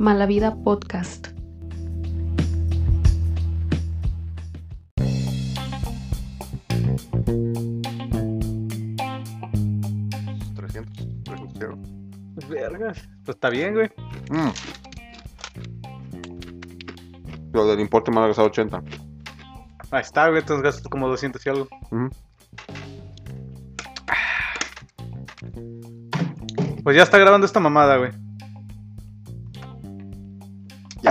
Malavida Podcast. Pues vergas. Pues está bien, güey. Mm. Lo del importe me ha gastado 80. Ahí está, güey. Entonces gastas como 200 y algo. Ujú. Pues ya está grabando esta mamada, güey.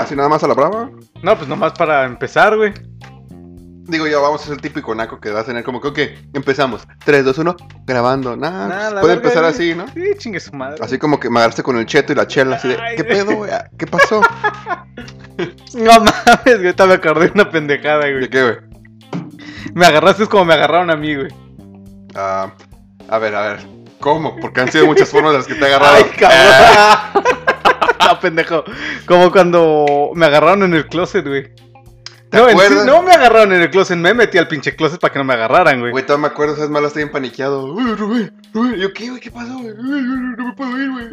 Así nada más a la brava. No, pues nomás para empezar, güey. Digo, ya vamos a ser el típico naco que va a tener como que, ok, empezamos. 3, 2, 1, grabando. Nah, Nah, pues, puede empezar así, ¿no? Sí, chingue su madre. Así como que me agarraste con el cheto y la chela, así de, Ay, ¿qué pedo, güey? ¿Qué pasó? No mames, güey. Me acordé de una pendejada, ¿De güey. qué, güey? Me agarraste como me agarraron a mí, güey. Ah, a ver, a ver. ¿Cómo? Porque han sido muchas formas de las que te he agarrado. Ay, cabrón. no, pendejo. Como cuando me agarraron en el closet, güey. ¿Te No, en sí, acuerdas? no me agarraron en el closet, me metí al pinche closet para que no me agarraran, güey. Güey, todavía me acuerdo, ¿sabes? Mal, estoy bien paniqueado. Uy, Rubén, Rubén. Y yo, ¿qué, güey? ¿Qué pasó, güey? No me puedo ir, güey.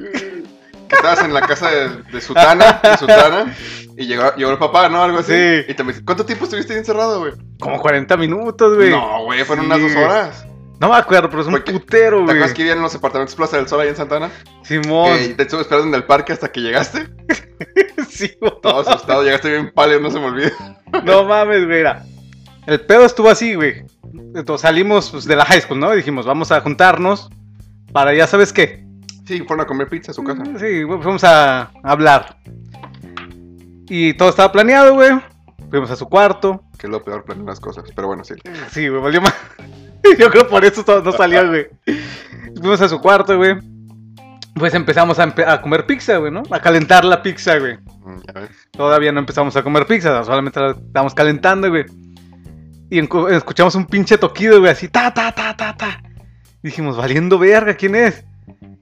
Estabas en la casa de, de Sutana, de Sutana, y llegó, llegó el papá, ¿no? Algo así. Sí. Y te me dice, ¿cuánto tiempo estuviste encerrado, güey? Como 40 minutos, güey. No, güey, fueron Sí, unas dos horas. No me acuerdo, pero es un Porque- putero, ¿Te güey. acuerdas que vivían en los apartamentos Plaza del Sol ahí en Santana? Simón. Que te estuve esperando en el parque hasta que llegaste. sí, güey. Todo asustado, llegaste bien pálido, no se me olvida. No mames, güey. El pedo estuvo así, güey. Entonces salimos pues, de la high school, ¿no? Y dijimos, vamos a juntarnos para ya sabes qué. Sí, fueron a comer pizza a su casa. Sí, güey, fuimos a hablar. Y todo estaba planeado, güey. Fuimos a su cuarto. Que es lo peor, planear las cosas. Pero bueno, sí. Sí, güey, valió más. Yo creo por eso no salió, güey. Fuimos a su cuarto, güey. Pues empezamos a, empe- a comer pizza, güey, ¿no? A calentar la pizza, güey. Mm. Todavía no empezamos a comer pizza, solamente la estábamos calentando, güey. Y escuchamos un pinche toquido, güey, así, ta, ta, ta, ta, ta. Y dijimos, valiendo verga, ¿quién es?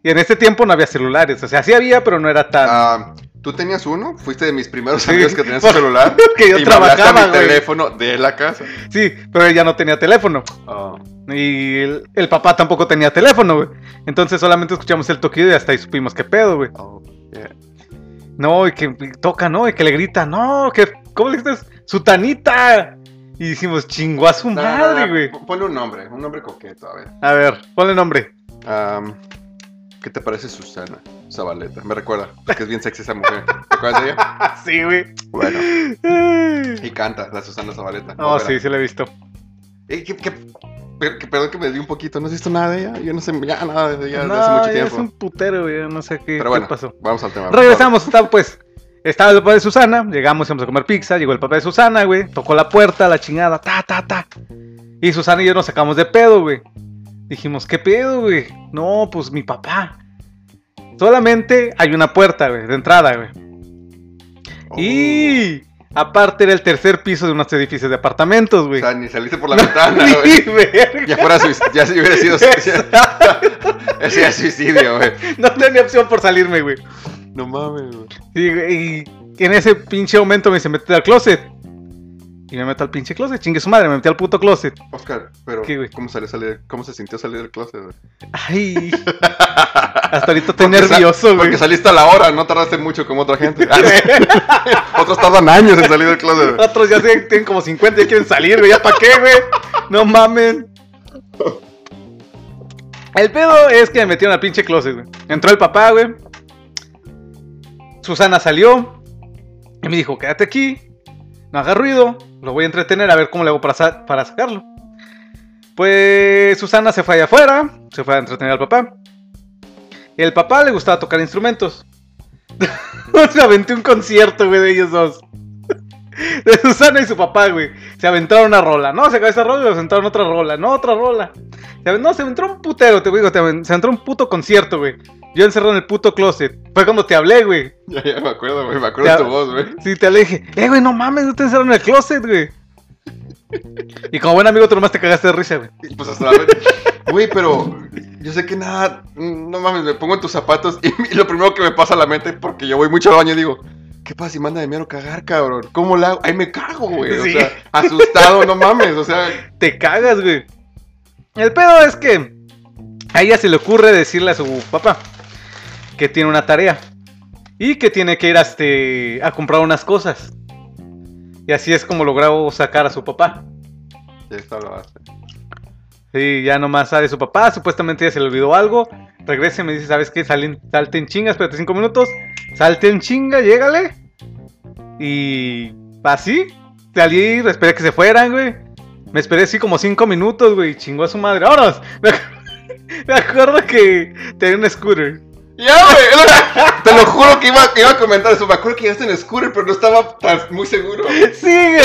Y en ese tiempo no había celulares, o sea, sí había, pero no era tan... Ah, ¿Tú tenías uno? Fuiste de mis primeros Sí. amigos que tenían su celular. que yo y me trabajaba, mi güey. teléfono de la casa. Sí, pero ella no tenía teléfono. Y el, el papá tampoco tenía teléfono, güey. Entonces solamente escuchamos el toquido y hasta ahí supimos qué pedo, güey. Oh, yeah. No, y que toca, ¿no? Y que le grita, no, que, ¿cómo le dices? ¡Sutanita! Y decimos, chingó a su No, no, no, madre, no, güey. Ponle un nombre, un nombre coqueto, a ver. A ver, ponle nombre. ¿Qué te parece Susana Zabaleta? Me recuerda, porque es bien sexy esa mujer. ¿Te acuerdas de ella? Sí, güey. Bueno, y canta la Susana Zabaleta. Oh, Ópera. sí, sí la he visto. Eh, ¿qué- qué- perdón que me di un poquito, ¿no has visto nada de ella? Yo no sé ya nada de ella desde no, hace mucho tiempo. es un putero, güey. No sé qué, Pero qué bueno, pasó. vamos al tema. Regresamos, estaba pues. Estaba el papá de Susana, llegamos, íbamos a comer pizza, llegó el papá de Susana, güey, tocó la puerta, la chingada, ta, ta, ta. Y Susana y yo nos sacamos de pedo, güey. Dijimos, ¿qué pedo, güey? No, pues mi papá. Solamente hay una puerta, güey, de entrada, güey. Oh. Y aparte era el tercer piso de unos edificios de apartamentos, O güey. sea, ni saliste por la ventana, güey. Ya fuera suicidio, ya si hubiera sido suicidio. Ese es suicidio, güey. No tenía opción por salirme, güey. No mames, güey. Y, y en ese pinche momento me dice, métete al closet. Y me meto al pinche closet, chingue su madre, me metí al puto closet. Oscar, pero. ¿cómo, salió salir, ¿cómo se sintió salir del closet, güey? Ay. Hasta ahorita estoy Porque nervioso, güey. Porque saliste a la hora, no tardaste mucho como otra gente. Otros tardan años en salir del closet. güey. Otros ya tienen como 50 y quieren salir, güey. ¿Ya para qué, güey? No mamen. El pedo es que me metieron al pinche closet, güey. Entró el papá, güey. Susana salió. Y me dijo, quédate aquí. No haga ruido. Lo voy a entretener a ver cómo le hago para, para sacarlo. Pues Susana se fue allá afuera. Se fue a entretener al papá. Y el papá le gustaba tocar instrumentos. se aventé un concierto, güey, de ellos dos. De Susana y su papá, güey. Se aventaron una rola. No, se acabó esa rola y se aventaron otra rola. No, otra rola. No, se aventó un putero, te digo. se aventó un puto concierto, güey. Yo encerrado en el puto closet. Fue cuando te hablé, güey. Ya, ya me acuerdo, güey. Me acuerdo de tu voz, güey. Sí, te hablé dije, eh, güey, no mames, no te encerraron en el closet, güey. Y como buen amigo, tú nomás te cagaste de risa, güey. Pues hasta la vez. Güey, pero yo sé que nada, no mames, me pongo en tus zapatos y, y lo primero que me pasa a la mente, porque yo voy mucho al baño y digo, ¿qué pasa si manda de mero cagar, cabrón? ¿Cómo la hago? Ahí me cago, güey. Sí. O sea, asustado, no mames, o sea, Te cagas, güey. El pedo es que a ella se le ocurre decirle a su papá que tiene una tarea. y que tiene que ir a, este, a comprar unas cosas. Y así es como logró sacar a su papá. Sí, esto lo hace. Sí, ya nomás sale su papá, supuestamente ya se le olvidó algo. Regresa y me dice, ¿sabes qué? Salen, salte en chinga, espérate cinco minutos. Salte en chinga, llégale. Y así, salí, esperé que se fueran, güey. Me esperé así como cinco minutos, güey. Chingó a su madre. ¡Vámonos! Me, ac- me acuerdo que tenía un scooter. Ya, güey. Te lo juro que iba, que iba a comentar eso. Me acuerdo que llegaste en scooter, pero no estaba tan muy seguro. Sí, güey.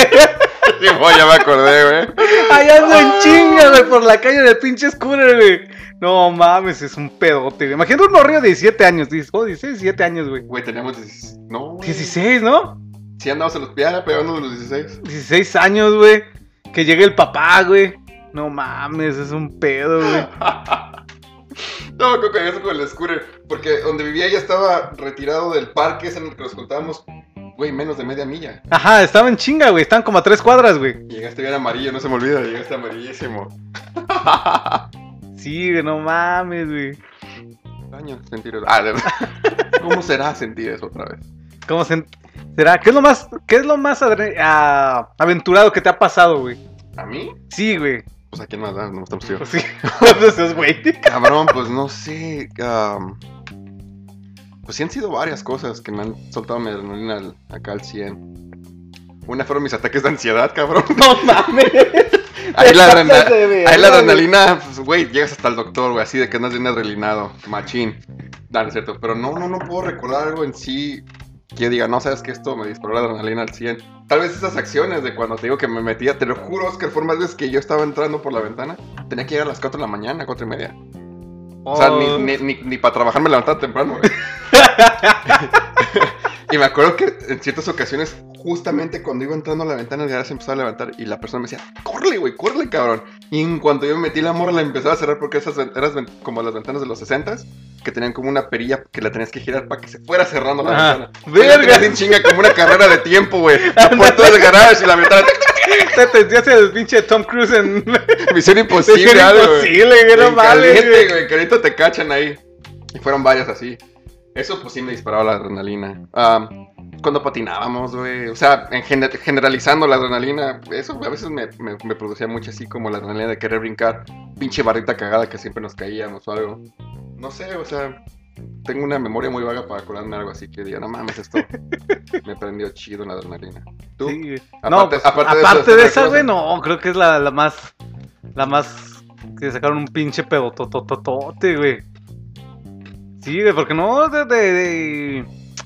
Sí, ya me acordé, güey. Allá ando en chinga, güey, por la calle del pinche scooter, güey. No mames, es un pedote, güey. Imagínate un morrillo de 17 años. Dices, oh, 16, 17 años, güey. Güey, teníamos 16. No, güey. 16, ¿no? Sí, andamos en los pies, pegando de los 16. 16 años, güey. Que llegue el papá, güey. No mames, es un pedo, güey. No, que eso con el scooter. Porque donde vivía ya estaba retirado del parque ese en el que nos contábamos. Güey, menos de media milla. Ajá, estaba en chinga, güey. Estaban como a tres cuadras, güey. Llegaste bien amarillo, no se me olvida. Llegaste amarillísimo. Sí, güey, no mames, güey. Daño, sentir eso. Ah, de verdad. ¿Cómo será sentir eso otra vez? ¿Cómo se... será? ¿Qué es lo más, qué es lo más adre- ah, aventurado que te ha pasado, güey? ¿A mí? Sí, güey. Pues a quién más da, no estamos tíos. Pues sí. Güey. Cabrón, pues no sé. Pues sí han sido varias cosas que me han soltado mi adrenalina al- acá al 100. Una fueron mis ataques de ansiedad, cabrón. No mames. Ahí la, Te adrena- pasas de verga, ahí la güey. adrenalina, pues, güey, llegas hasta el doctor, güey, así de que andas bien adrenalinado, machín. Dale, es cierto. Pero no, no, no puedo recordar algo en sí que diga, no, sabes que esto me disparó la adrenalina al 100. Tal vez esas acciones de cuando te digo que me metía, te lo juro, Oscar, fueron más veces que yo estaba entrando por la ventana. Tenía que llegar a las 4 de la mañana, 4 y media. O sea, Oh. ni, ni, ni, ni para trabajar me levantaba temprano, güey. y me acuerdo que en ciertas ocasiones, justamente cuando iba entrando a la ventana, ya se empezaba a levantar y la persona me decía, córrele, güey, córrele, cabrón. Y en cuanto yo me metí la morra, la empezaba a cerrar porque esas eran como las ventanas de los 60 que tenían como una perilla que la tenías que girar para que se fuera cerrando la Ajá. ventana. Verga. en chinga como una carrera de tiempo, güey. La puerta del garage y la ventana. Te sentías el pinche Tom Cruise en Misión imposible, Misión imposible, güey, no caliente, güey. que ahorita te cachan ahí. Y fueron varias así. Eso pues sí me disparaba la adrenalina. Ah, cuando patinábamos, güey. O sea, en gener- generalizando la adrenalina, eso a veces me, me- me producía mucho así como la adrenalina de querer brincar. Pinche barrita cagada que siempre nos caíamos o algo. No sé, o sea, tengo una memoria muy vaga para acordarme algo así que diga, no mames, esto me prendió chido la adrenalina. ¿Tú? Sí. Aparte- no, pues, aparte aparte, de eso, de ¿otra esa, güey, no, creo que es la, la más. La más. Que sacaron un pinche pedotototote, güey. Sí, güey, porque no de, de,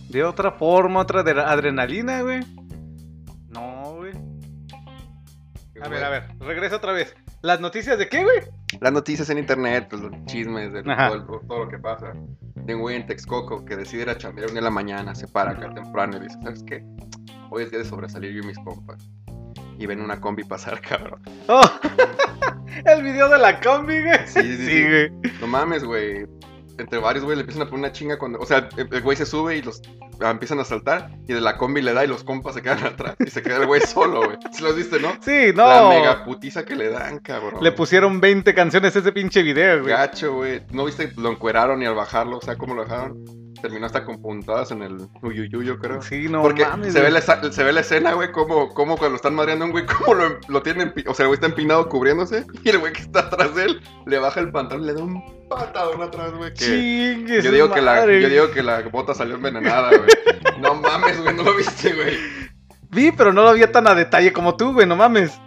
de, otra forma, otra de adrenalina, güey. No, güey. A ver, a ver, regresa otra vez. ¿Las noticias de qué, güey? Las noticias en internet, pues, los chismes de todo, todo lo que pasa. De un güey en Texcoco que decide ir a chambear un día en la mañana, se para acá temprano y dice, ¿sabes qué? Hoy es día de sobresalir yo y mis compas. Y ven una combi pasar, cabrón. Oh, el video de la combi, güey. Sí, sí, Sí, sí. güey. No mames, güey. Entre varios, güey, le empiezan a poner una chinga cuando... O sea, el güey se sube y los ah, empiezan a saltar y de la combi le da y los compas se quedan atrás y se queda el güey solo, güey. ¿Sí los viste, no? Sí, no. La mega putiza que le dan, cabrón. Le pusieron 20 canciones a ese pinche video, güey. Gacho, güey. ¿No viste? Lo encueraron y al bajarlo, o sea, cómo lo dejaron. Terminó hasta con puntadas en el uyuyuyo, creo. Sí, no Porque mames. se, ve la, se ve la escena, güey, como, como cuando están madreando a un güey, como lo, lo tienen, o sea, el güey está empinado cubriéndose, y el güey que está atrás de él le baja el pantalón y le da un patadón atrás, güey, que Chingue yo digo que, la, yo digo que la bota salió envenenada, güey. No mames, güey, no lo viste, güey. Vi, pero no lo vi tan a detalle como tú, güey, no mames.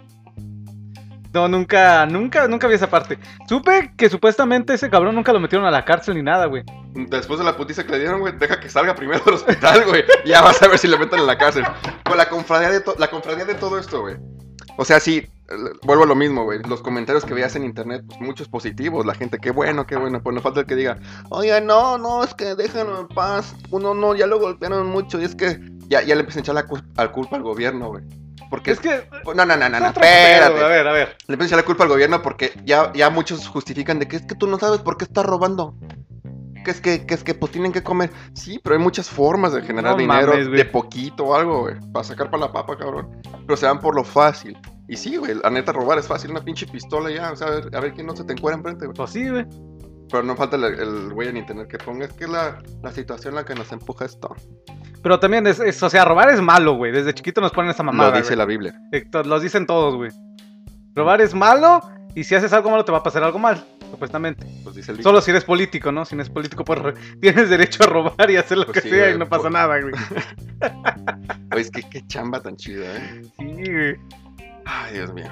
No, nunca, nunca, nunca vi esa parte. Supe que supuestamente ese cabrón nunca lo metieron a la cárcel ni nada, güey. Después de la putiza que le dieron, güey, deja que salga primero del hospital, güey. Ya vas a ver si le meten en la cárcel. Pues la confradía de, la confradía de todo esto, güey. O sea, sí, vuelvo a lo mismo, güey. Los comentarios que veías en internet, pues muchos positivos. La gente, qué bueno, qué bueno. Pues no falta el que diga, oye, no, no, es que déjenlo en paz. Uno no, ya lo golpearon mucho. Y es que ya, ya le empiezan a echar la al culpa al gobierno, güey. Porque Es que. No, no, no, no, no, otro pedo, espérate. A ver, a ver. Le empiezan a echar la culpa al gobierno porque ya, ya muchos justifican de que es que tú no sabes por qué estás robando. Que es que, que es que pues tienen que comer. Sí, pero hay muchas formas de generar No dinero mames, de poquito o algo, güey. Para sacar para la papa, cabrón. Pero se van por lo fácil. Y sí, güey, la neta robar es fácil, una pinche pistola ya. O sea, a ver, a ver quién no se te encuera enfrente, güey. Pues sí, güey. Pero no falta el, el güey en internet que ponga, es que la, la situación en la que nos empuja esto. Pero también es, es- o sea, robar es malo, güey. Desde chiquito nos ponen esa mamada. Lo dice güey. la Biblia. Héctor, Los dicen todos, güey. Robar es malo y si haces algo malo te va a pasar algo mal, supuestamente. Pues dice el Solo si eres político, ¿no? Si no eres político, pues tienes derecho a robar y hacer lo Pues que sí, sea güey, y no pasa por- nada, güey. Oye, es que qué chamba tan chida, ¿eh? Sí, güey. Ay, Dios mío.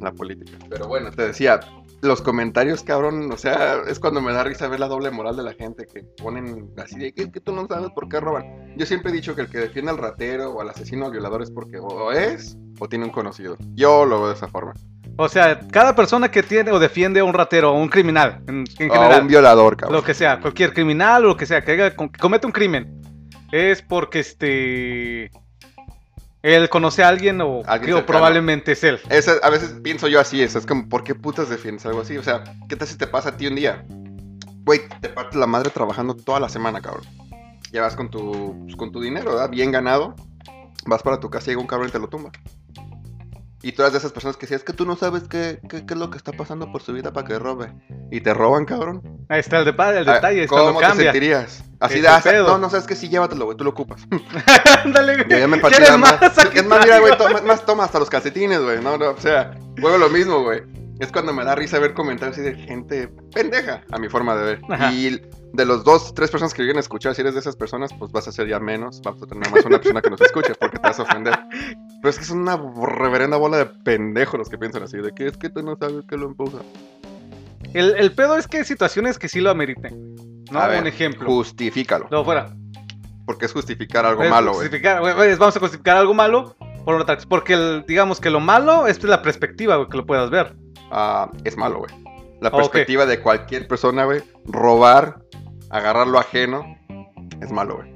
La política. Pero bueno, te decía, los comentarios, cabrón, o sea, es cuando me da risa ver la doble moral de la gente que ponen así de que que tú no sabes por qué roban. Yo siempre he dicho que el que defiende al ratero o al asesino o violador es porque o es o tiene un conocido. Yo lo veo de esa forma. O sea, cada persona que tiene o defiende a un ratero o un criminal, en, en O general, un violador, cabrón. lo que sea, cualquier criminal o lo que sea, que, haga- que cometa un crimen, es porque este. Él conoce a alguien o, Alguien o cercano. probablemente es él. A veces pienso yo así, es como, ¿por qué putas defiendes algo así? O sea, ¿qué tal si te pasa a ti un día? Güey, te partes la madre trabajando toda la semana, cabrón. Ya vas con tu, pues, con tu dinero, ¿verdad? Bien ganado. Vas para tu casa y llega un cabrón y te lo tumba. Y tú de esas personas que decías, es que tú no sabes qué, qué, qué es lo que está pasando por su vida para que robe. Y te roban, cabrón. Ahí está el, depa- el Ah, detalle, es ¿Cómo te cambia. sentirías? Así de, ah, no, no sabes que sí, llévatelo, güey, tú lo ocupas. Ándale, güey. Yo ya me partí ¿Quieres la más? Aquí Es más, mira, güey, más toma hasta los calcetines, güey. No, no, o sea, juego lo mismo, güey. Es cuando me da risa ver comentarios así de gente pendeja, a mi forma de ver. Ajá. Y de los dos, tres personas que vienen a escuchar, si eres de esas personas, pues vas a ser ya menos. Vamos a tener más una persona que nos escuche porque te vas a ofender. Pero es que son una reverenda bola de pendejos los que piensan así, de que es que tú no sabes que lo empuja. El, el pedo es que hay situaciones que sí lo ameriten. ¿No? A ver, un ejemplo. Justifícalo. No, fuera. Porque es justificar algo Es malo, justificar, güey, güey, Vamos a justificar algo malo por otra Porque el- digamos que lo malo es la perspectiva, güey, que lo puedas ver. Ah, es malo, güey. La perspectiva de cualquier persona, güey, robar, agarrar lo ajeno, es malo, güey.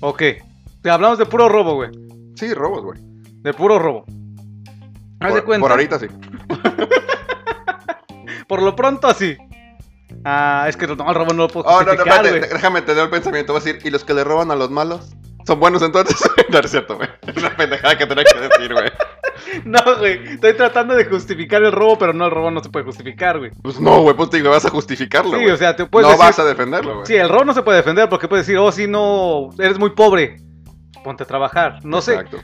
Ok. Te hablamos de puro robo, güey. Sí, robos, güey. De puro robo. Haz de Por, cuenta. por ahorita sí. Por lo pronto, así. Ah, es que no, el robo no lo puedo Oh, no, no, espérate, déjame tener el pensamiento. Vas a decir, ¿y los que le roban a los malos? ¿Son buenos entonces? no es cierto, güey. Es la pendejada que tenía que decir, güey. No, güey. Estoy tratando de justificar el robo, pero no, el robo no se puede justificar, güey. Pues no, güey, pues te digo, vas a justificarlo, Sí, o sea, te puedes no decir... vas a defenderlo, güey. Sí, el robo no se puede defender porque puedes decir, oh, si no, eres muy pobre. Ponte a trabajar. No sé, Exacto.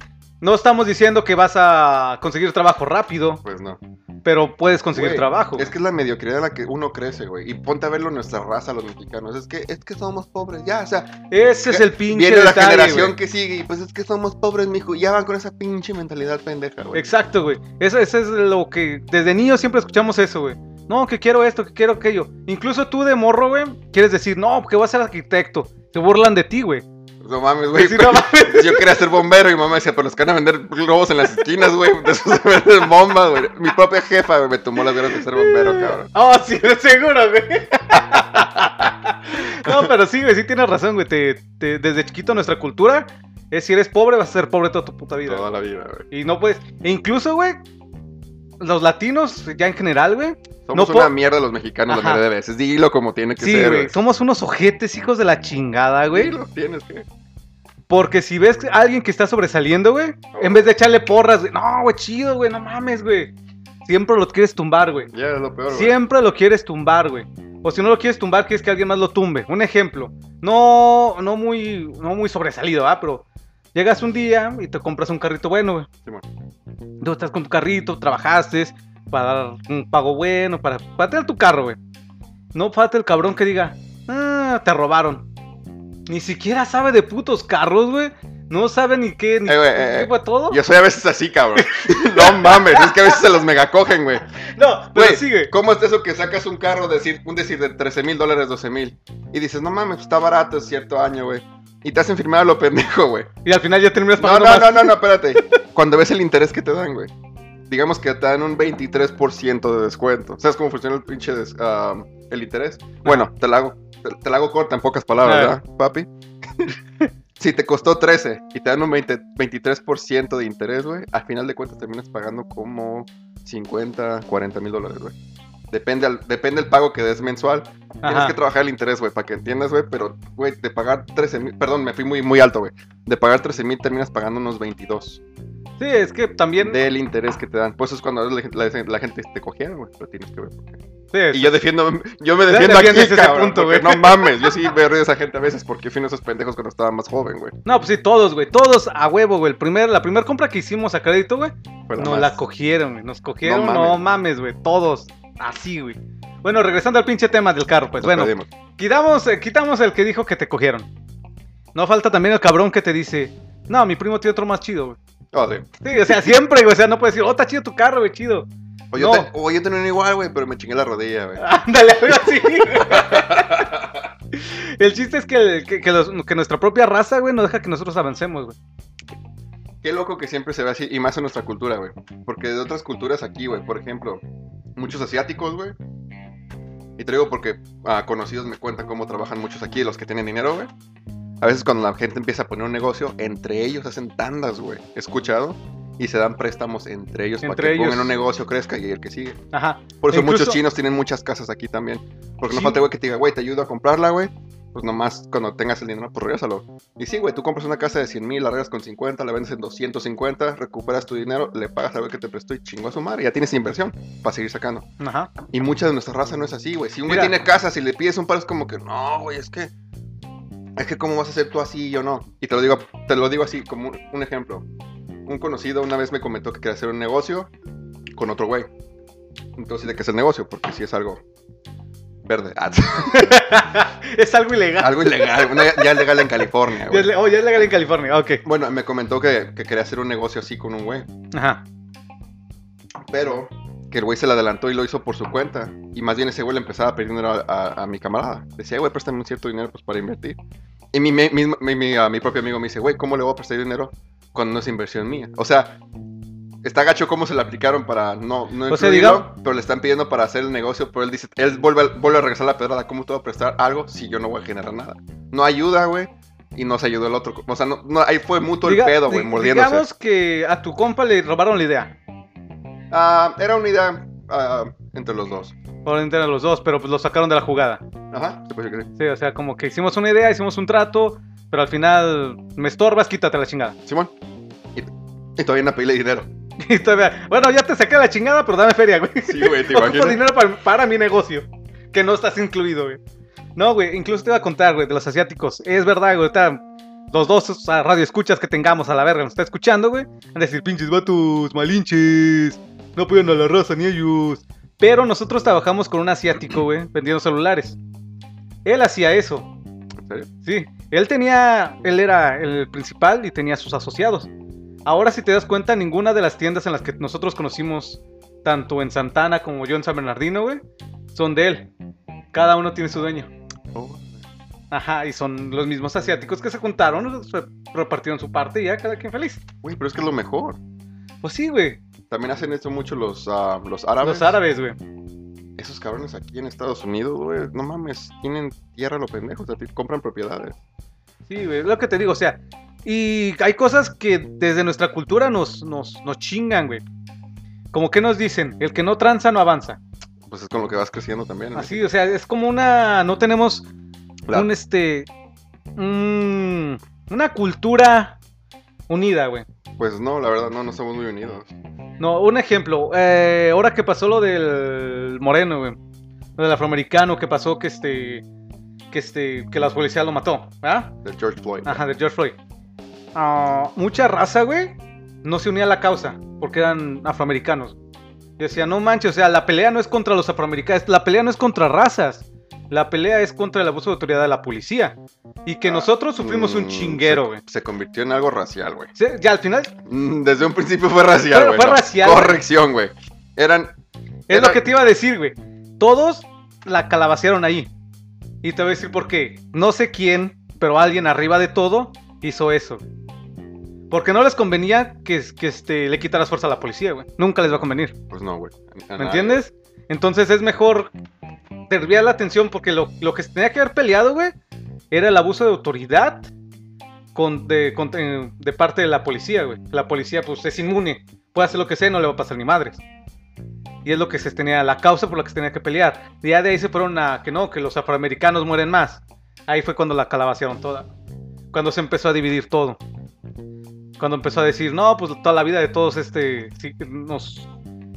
No estamos diciendo que vas a conseguir trabajo rápido, Pues no. pero puedes conseguir Güey, trabajo. Es que es la mediocridad en la que uno crece, güey. Y ponte a verlo nuestra raza, los mexicanos. Es que, es que somos pobres, ya, o sea, Ese es el pinche Viene la generación güey. que sigue y pues es que somos pobres, mijo. Y ya van con esa pinche mentalidad pendeja, güey. Exacto, güey. Eso, eso es lo que desde niños siempre escuchamos eso, güey. No, que quiero esto, que quiero aquello. Incluso tú de morro, güey, quieres decir, no, que voy a ser arquitecto. Se burlan de ti, güey. No mames, güey. Sí, no mames. Yo quería ser bombero y mamá decía, pero los que van a vender globos en las esquinas, güey. De esos de vender bombas, güey. Mi propia jefa, me tomó las ganas de ser bombero, cabrón. Oh, sí, de seguro, güey. no, pero sí, güey, sí tienes razón, güey. Te- te- desde chiquito nuestra cultura es si eres pobre, vas a ser pobre toda tu puta vida. Toda la vida, güey. Y no puedes. E incluso, güey, los latinos, ya en general, güey. Somos No una mierda los mexicanos la Ajá. mayoría de veces. Dilo como tiene que Sí, ser, güey. güey. Somos unos ojetes, hijos de la chingada, güey. Dilo, tienes que. Porque si ves a alguien que está sobresaliendo, güey, en vez de echarle porras, güey, no, güey, chido, güey, no mames, güey. Siempre lo quieres tumbar, güey. Ya es lo peor, güey. Siempre lo quieres tumbar, güey. O si no lo quieres tumbar, quieres que alguien más lo tumbe. Un ejemplo. No, no muy, no muy sobresalido, ¿ah? Pero llegas un día y te compras un carrito bueno, güey. Simón. Tú estás con tu carrito, trabajaste para dar un pago bueno, para, para tener tu carro, güey. No falta el cabrón que diga, ah, te robaron. Ni siquiera sabe de putos carros, güey. No sabe ni qué, ni Eh, güey, qué eh, eh. todo. Yo soy a veces así, cabrón. no mames, es que a veces se los megacogen, güey. No, pero sigue. ¿cómo es eso que sacas un carro, decir, un decir de 13 mil dólares, 12 mil? Y dices, no mames, está barato, es cierto año, güey. Y te hacen firmar a lo pendejo, güey. Y al final ya terminas No, pagando no, más. no, no, no, espérate. Cuando ves el interés que te dan, güey. Digamos que te dan un 23% de descuento. ¿Sabes cómo funciona el pinche des- el interés? Bueno, te la hago. Te, te la hago corta en pocas palabras. ¿verdad, papi? si te costó 13 y te dan un 20 23% de interés, güey, al final de cuentas terminas pagando como 50, 40 mil dólares, güey. Depende, al- depende el pago que des mensual. Tienes que trabajar el interés, güey, para que entiendas, güey. Pero, güey, de pagar 13 mil, perdón, me fui muy, muy alto, güey. De pagar 13 mil terminas pagando unos 22. Sí, es que también. del interés que te dan. Pues eso es cuando la, gente- la- la gente te cogiera, güey. Pero tienes que ver por qué. sí, Y yo defiendo, yo me defiendo aquí, ese cabrón, punto, güey. no mames, yo sí veo reír a esa gente a veces porque fui uno de esos pendejos cuando estaba más joven, güey. No, pues sí, todos, güey. Todos a huevo, güey. Primer, la primera compra que hicimos a crédito, güey. Nos más. la cogieron, güey. Nos cogieron. No mames, güey. Todos. Así, güey. Bueno, regresando al pinche tema del carro, pues Nos bueno. perdimos. Quitamos, eh, quitamos el que dijo que te cogieron. No falta también el cabrón que te dice, no, mi primo tiene otro más chido, güey. Oh, sí. Sí, o sea, siempre, güey. O sea, no puedes decir, oh, está chido tu carro, güey, chido. O yo, No. te- o yo tenía uno igual, güey, pero me chingué la rodilla, güey. Ándale, algo así. el chiste es que, que, que los- que nuestra propia raza, güey, no deja que nosotros avancemos, güey. Qué loco que siempre se ve así, y más en nuestra cultura, güey. Porque de otras culturas aquí, güey, por ejemplo, muchos asiáticos, güey. Y te digo porque conocidos me cuentan cómo trabajan muchos aquí, los que tienen dinero, güey. A veces cuando la gente empieza a poner un negocio, entre ellos hacen tandas, güey. He escuchado. Y se dan préstamos entre ellos para Entre que ellos. pongan un negocio, crezca y el que sigue. Ajá. Por eso Incluso- muchos chinos tienen muchas casas aquí también. Porque no Sí. falta, güey, que te diga, güey, te ayudo a comprarla, güey. Pues nomás cuando tengas el dinero, pues regrésalo. Y sí, güey, tú compras una casa de 100 mil, la arreglas con 50, la vendes en 250, recuperas tu dinero, le pagas a ver que te prestó y chingó a su madre. Ya tienes inversión para seguir sacando. Ajá. Y mucha de nuestra raza no es así, güey. Si un güey tiene casa, si le pides un par, es como que, no, güey, es que. Es que, ¿cómo vas a hacer tú así y yo no? Y te lo digo, te lo digo así, como un, un ejemplo. Un conocido una vez me comentó que quería hacer un negocio con otro güey. Entonces, ¿de qué es el negocio? Porque si es algo verde. Ah, es algo ilegal. algo ilegal. una- ya es legal en California, Ya es, oh, ya es legal en California. Ok. Bueno, me comentó que, que quería hacer un negocio así con un güey. Ajá. Pero que el güey se le adelantó y lo hizo por su cuenta. Y más bien ese güey le empezaba a pedir dinero a, a- a mi camarada. Decía, güey, préstame un cierto dinero pues, para invertir. Y mi, mi, mi- mi- mi- a mi propio amigo me dice, güey, ¿cómo le voy a prestar dinero cuando no es inversión mía? O sea, está gacho cómo se le aplicaron para no, no O sea, incluirlo, digamos- pero le están pidiendo para hacer el negocio. Pero él dice, él vuelve, a- vuelve a regresar la pedrada. ¿Cómo te voy a prestar algo si yo no voy a generar nada? No ayuda, güey. Y no se ayudó el otro. O sea, no, no, ahí fue mutuo Diga- el pedo, güey, mordiéndose. Digamos que a tu compa le robaron la idea. Ah, era una idea ah, entre los dos. Por entender los dos, pero pues lo sacaron de la jugada. Ajá, se puede creer. Sí, o sea, como que hicimos una idea, hicimos un trato, pero al final me estorbas, quítate la chingada. Simón. Y, y todavía no pedí dinero. Y todavía, bueno, ya te saqué la chingada, pero dame feria, güey. Sí, güey, te imaginas. dinero para, para mi negocio, que no estás incluido, güey. No, güey, incluso te iba a contar, güey, de los asiáticos. Es verdad, güey, ahorita los dos o sea, radioescuchas que tengamos a la verga nos está escuchando, güey. Van a decir, pinches vatos, malinches, no apoyan a la raza ni ellos. Pero nosotros trabajamos con un asiático, güey, vendiendo celulares. Él hacía eso. Sí, él tenía, él era el principal y tenía sus asociados. Ahora si te das cuenta, ninguna de las tiendas en las que nosotros conocimos, tanto en Santana como yo en San Bernardino, güey, son de él. Cada uno tiene su dueño. Oh, Ajá, y son los mismos asiáticos que se juntaron, se repartieron su parte y ya cada quien feliz. Güey, pero es que es lo mejor. Pues sí, güey. También hacen esto mucho los, ah, los árabes. Los árabes, güey. Esos cabrones aquí en Estados Unidos, güey. No mames, tienen tierra a lo pendejo. O sea, compran propiedades. Sí, güey, lo que te digo, o sea. Y hay cosas que desde nuestra cultura nos, nos, nos chingan, güey. Como que nos dicen, el que no tranza no avanza. Pues es con lo que vas creciendo también. ¿no? Así, o sea, es como una. No tenemos un este. un- una cultura unida, güey. Pues no, la verdad, no, no somos muy unidos. No, un ejemplo. eh, ahora que pasó lo del moreno, güey. Lo del afroamericano que pasó que este. Que este. Que la policía lo mató, ¿verdad? Del George Floyd. Ajá, de George Floyd. Ah, mucha raza, güey, no se unía a la causa porque eran afroamericanos. Yo decía, no manches, o sea, la pelea no es contra los afroamericanos, la pelea no es contra razas. La pelea es contra el abuso de autoridad de la policía. Y que Ah, nosotros sufrimos un Mm, chinguero, se- güey. Se, convirtió en algo racial, güey. Ya al final Mm, Desde un principio fue racial, güey. fue no. racial. Corrección, güey. Eran. es Era- lo que te iba a decir, güey. Todos la calabacearon ahí. Y te voy a decir por qué. No sé quién, pero alguien arriba de todo hizo eso. Porque no les convenía que, que este, le quitaras fuerza a la policía, güey. Nunca les va a convenir. Pues no, güey. ¿Me entiendes? Entonces es mejor desviar la atención porque lo, lo que se tenía que haber peleado, güey, era el abuso de autoridad con, de, con- eh, de parte de la policía, güey. La policía, pues, es inmune. Puede hacer lo que sea y no le va a pasar ni madres. Y es lo que se tenía, la causa por la que se tenía que pelear. Ya de ahí se fueron a que no, que los afroamericanos mueren más. Ahí fue cuando la calabacearon toda. Cuando se empezó a dividir todo. Cuando empezó a decir, no, pues toda la vida de todos este nos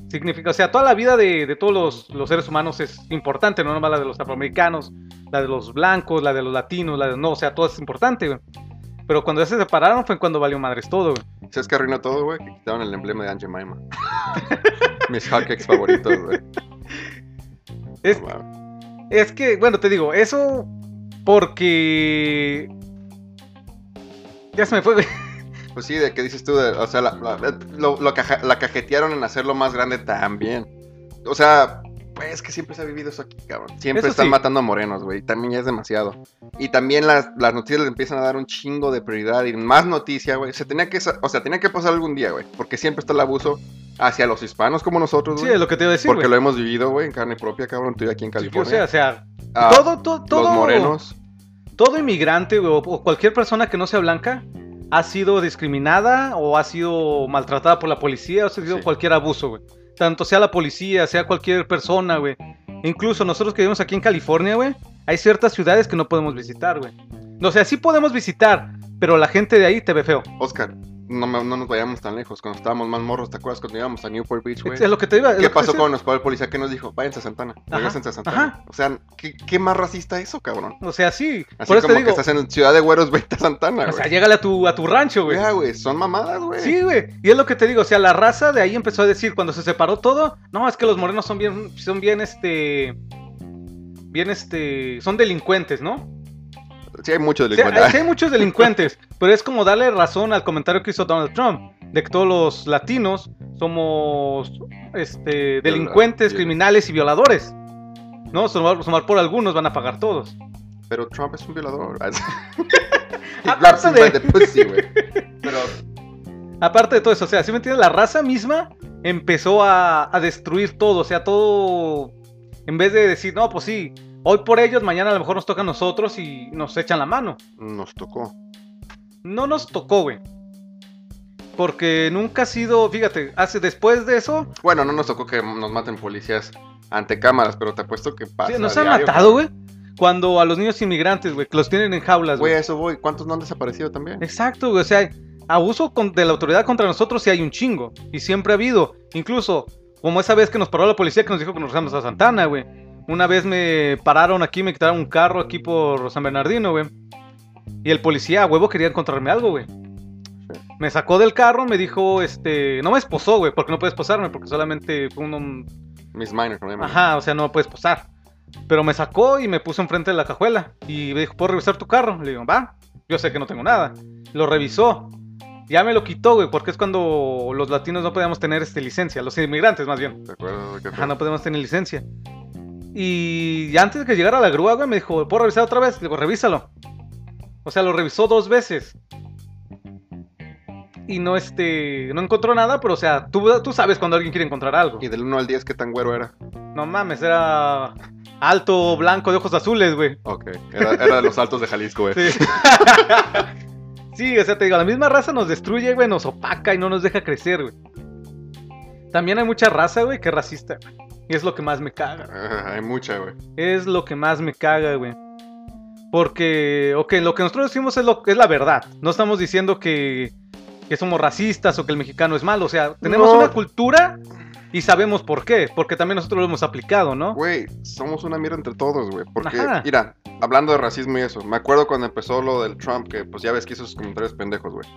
significa, o sea, toda la vida de, de todos los, los seres humanos es importante, no nomás la de los afroamericanos, la de los blancos, la de los latinos, la de no, o sea, todo es importante, güey. Pero cuando ya se separaron fue cuando valió madres todo, güey. ¿Sabes qué arruinó todo, güey? Que quitaron el emblema de Aunt Jemima. Mis hotcakes favoritos, güey. Es, No es que, bueno, te digo, eso porque... Ya se me fue, güey. Pues sí, de qué dices tú, de- o sea, la, la- lo, lo caja- la cajetearon en hacerlo más grande también. O sea, pues es que siempre se ha vivido eso aquí, cabrón. Siempre Eso están sí. matando a morenos, güey. También ya es demasiado. Y también las, las noticias les empiezan a dar un chingo de prioridad y más noticia, güey. Se tenía que, o sea, tenía que pasar algún día, güey. Porque siempre está el abuso hacia los hispanos como nosotros, Sí, güey. es lo que te iba a decir, porque lo hemos vivido, güey, en carne propia, cabrón. Estoy aquí en Sí, o California. sea, o sea, Ah, todo, todo, todo... Los morenos. todo inmigrante güey, o cualquier persona que no sea blanca ha sido discriminada o ha sido maltratada por la policía o ha sido Sí. cualquier abuso, güey. Tanto sea la policía, sea cualquier persona, güey. Incluso nosotros que vivimos aquí en California, güey, hay ciertas ciudades que no podemos visitar, güey. O sea, sí podemos visitar, pero la gente de ahí te ve feo. Oscar, no, no nos vayamos tan lejos. Cuando estábamos más morros, ¿te acuerdas cuando íbamos a Newport Beach, güey? Es lo que te iba. es ¿Qué pasó cuando nos paró el policía? ¿Qué nos dijo? Váyanse a Santana. Regrésense a Santana. ajá. O sea, ¿qué, qué más racista eso, cabrón? O sea, sí. Así Por eso como te digo. que estás en Ciudad de Güeros, vete a Santana, O güey. sea, llégale a tu, a tu rancho, güey. Ya, güey, son mamadas, güey. Sí, güey. Y es lo que te digo, o sea, la raza de ahí empezó a decir cuando se separó todo, no, es que los morenos son bien, son bien, este, bien, este, son delincuentes, ¿no? Sí, hay mucho O sea, delincuente. hay, sí hay muchos delincuentes, pero es como darle razón al comentario que hizo Donald Trump, de que todos los latinos somos, este, delincuentes, criminales y violadores. No, sumar, sumar por algunos van a pagar todos. Pero Trump es un violador. De- the pussy, güey. Pero Aparte de todo eso, o sea, ¿sí me entiendes? La raza misma empezó a, a destruir todo, o sea, todo. En vez de decir, no, pues sí, hoy por ellos, mañana a lo mejor nos toca a nosotros y nos echan la mano. nos tocó. No nos tocó, güey. Porque nunca ha sido, fíjate, hace después de eso, Bueno, no nos tocó que nos maten policías ante cámaras, pero te apuesto que pasa. sí, nos han diario, matado, güey. Cuando a los niños inmigrantes, güey, que los tienen en jaulas, Güey, güey. eso voy. ¿Cuántos no han desaparecido también? Exacto, güey. O sea, abuso de la autoridad contra nosotros sí hay un chingo. Y siempre ha habido. Incluso, como esa vez que nos paró la policía que nos dijo que nos a Santana, güey. Una vez me pararon aquí, me quitaron un carro aquí por San Bernardino, güey. Y el policía, a huevo, quería encontrarme algo, güey. Me sacó del carro, me dijo, este... No me esposó, güey, porque no puedes posarme, porque solamente fue un... Miss Minor, no. Ajá, o sea, no me puedes posar. Pero me sacó y me puso enfrente de la cajuela. Y me dijo, ¿puedo revisar tu carro? Le digo, va. Yo sé que no tengo nada. Lo revisó. Ya me lo quitó, güey, porque es cuando los latinos no podíamos tener este, licencia. Los inmigrantes, más bien. ¿Te acuerdas de qué Ajá, no podemos tener licencia. Y antes de que llegara la grúa, güey, me dijo, ¿puedo revisar otra vez? Digo, revísalo. O sea, lo revisó dos veces. Y no, este, no encontró nada, pero o sea, tú, tú sabes cuando alguien quiere encontrar algo. Y del 1 al 10, ¿qué tan güero era? No mames, era alto, blanco, de ojos azules, güey. Ok. Era, era de los altos de Jalisco, güey. Sí. sí, o sea, te digo, la misma raza nos destruye, güey, nos opaca y no nos deja crecer, güey. También hay mucha raza, güey, que es racista, güey. Es lo que más me caga. Ah, hay mucha, güey. Es lo que más me caga, güey. Porque, ok, lo que nosotros decimos es, lo, es la verdad. No estamos diciendo que, que somos racistas o que el mexicano es malo. O sea, tenemos No. una cultura y sabemos por qué. Porque también nosotros lo hemos aplicado, ¿no? Güey, somos una mierda entre todos, güey. Porque, Ajá. mira, hablando de racismo y eso, me acuerdo cuando empezó lo del Trump, que pues ya ves que hizo sus comentarios pendejos, güey.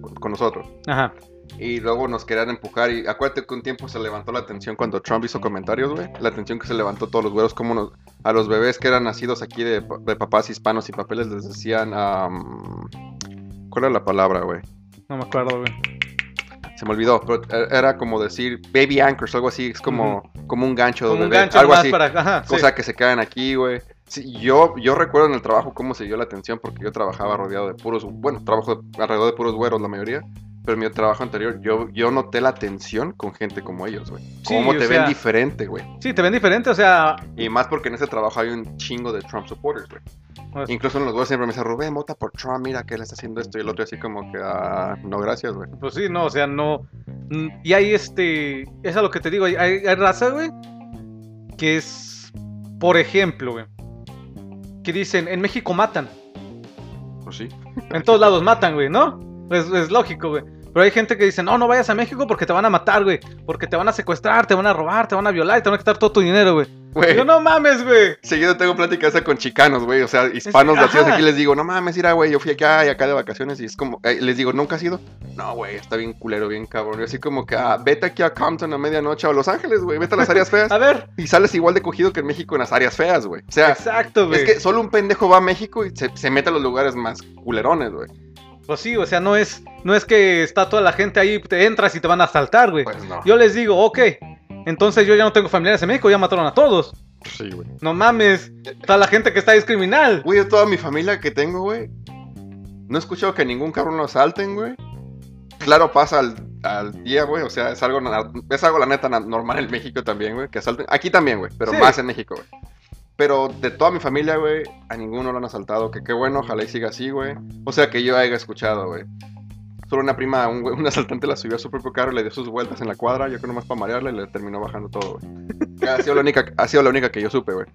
Con, con nosotros. Ajá. Y luego nos querían empujar. Y acuérdate que un tiempo se levantó la atención cuando Trump hizo comentarios, güey. La atención que se levantó todos los güeros, como nos- a los bebés que eran nacidos aquí de, pa- de papás hispanos y papeles les decían. am, ¿Cuál era la palabra, güey? No me acuerdo, güey. Se me olvidó, pero e- era como decir baby anchors, algo así. Es como, como un gancho de Como un bebé, gancho algo más así. para. Ajá. sí. Cosa que se quedan aquí, güey. Sí, yo, yo recuerdo en el trabajo cómo se dio la atención porque yo trabajaba rodeado de puros, bueno, trabajo alrededor de puros güeros la mayoría, pero en mi trabajo anterior yo, yo noté la tensión con gente como ellos, güey. Sí, Cómo te sea- ven diferente, güey. Sí, te ven diferente, o sea. Y más porque en ese trabajo hay un chingo de Trump supporters, güey. pues, Incluso en los güeyos siempre me dicen, Rubén, vota por Trump, mira que él está haciendo esto. Y el otro así como que, ah, no, gracias, güey. Pues sí, no, o sea, no. mm, Y hay este. Es a lo que te digo, hay, hay, hay raza, güey. Que es. Por ejemplo, güey. Que dicen, en México matan. Pues sí. En todos lados matan, güey, ¿no? Es, es lógico, güey. Pero hay gente que dice, no, no vayas a México porque te van a matar, güey. Porque te van a secuestrar, te van a robar, te van a violar y te van a quitar todo tu dinero, güey. Yo no mames, güey. Seguido tengo plática esa con chicanos, güey. O sea, hispanos nacidos aquí les digo, no mames, mira, güey, yo fui acá y acá de vacaciones y es como, eh, les digo, ¿nunca has ido? No, güey, está bien culero, bien cabrón. Y así como que, ah, vete aquí a Compton a medianoche o a Los Ángeles, güey, vete a las áreas feas. A ver. y sales igual de cogido que en México en las áreas feas, güey. O sea, Exacto, güey. es que solo un pendejo va a México y se, se mete a los lugares más culerones, güey. Pues sí, o sea, no es, no es que está toda la gente ahí, te entras y te van a asaltar, güey. Pues no. Yo les digo, ok, entonces yo ya no tengo familiares en México, ya mataron a todos. Sí, güey. No mames, toda la gente que está ahí es criminal. Güey, yo toda mi familia que tengo, güey. No he escuchado que ningún cabrón lo asalten, güey. Claro, pasa al, al día, güey. O sea, es algo, es algo la neta normal en México también, güey. Que asalten. Aquí también, güey. Pero Sí. más en México, güey. Pero de toda mi familia, güey, a ninguno lo han asaltado. Que qué bueno, ojalá y siga así, güey. O sea, que yo haya escuchado, güey. Solo una prima, un, un asaltante la subió a su propio le dio sus vueltas en la cuadra, yo creo nomás para marearla y le terminó bajando todo, güey. Ha sido la única, ha sido la única que yo supe, güey.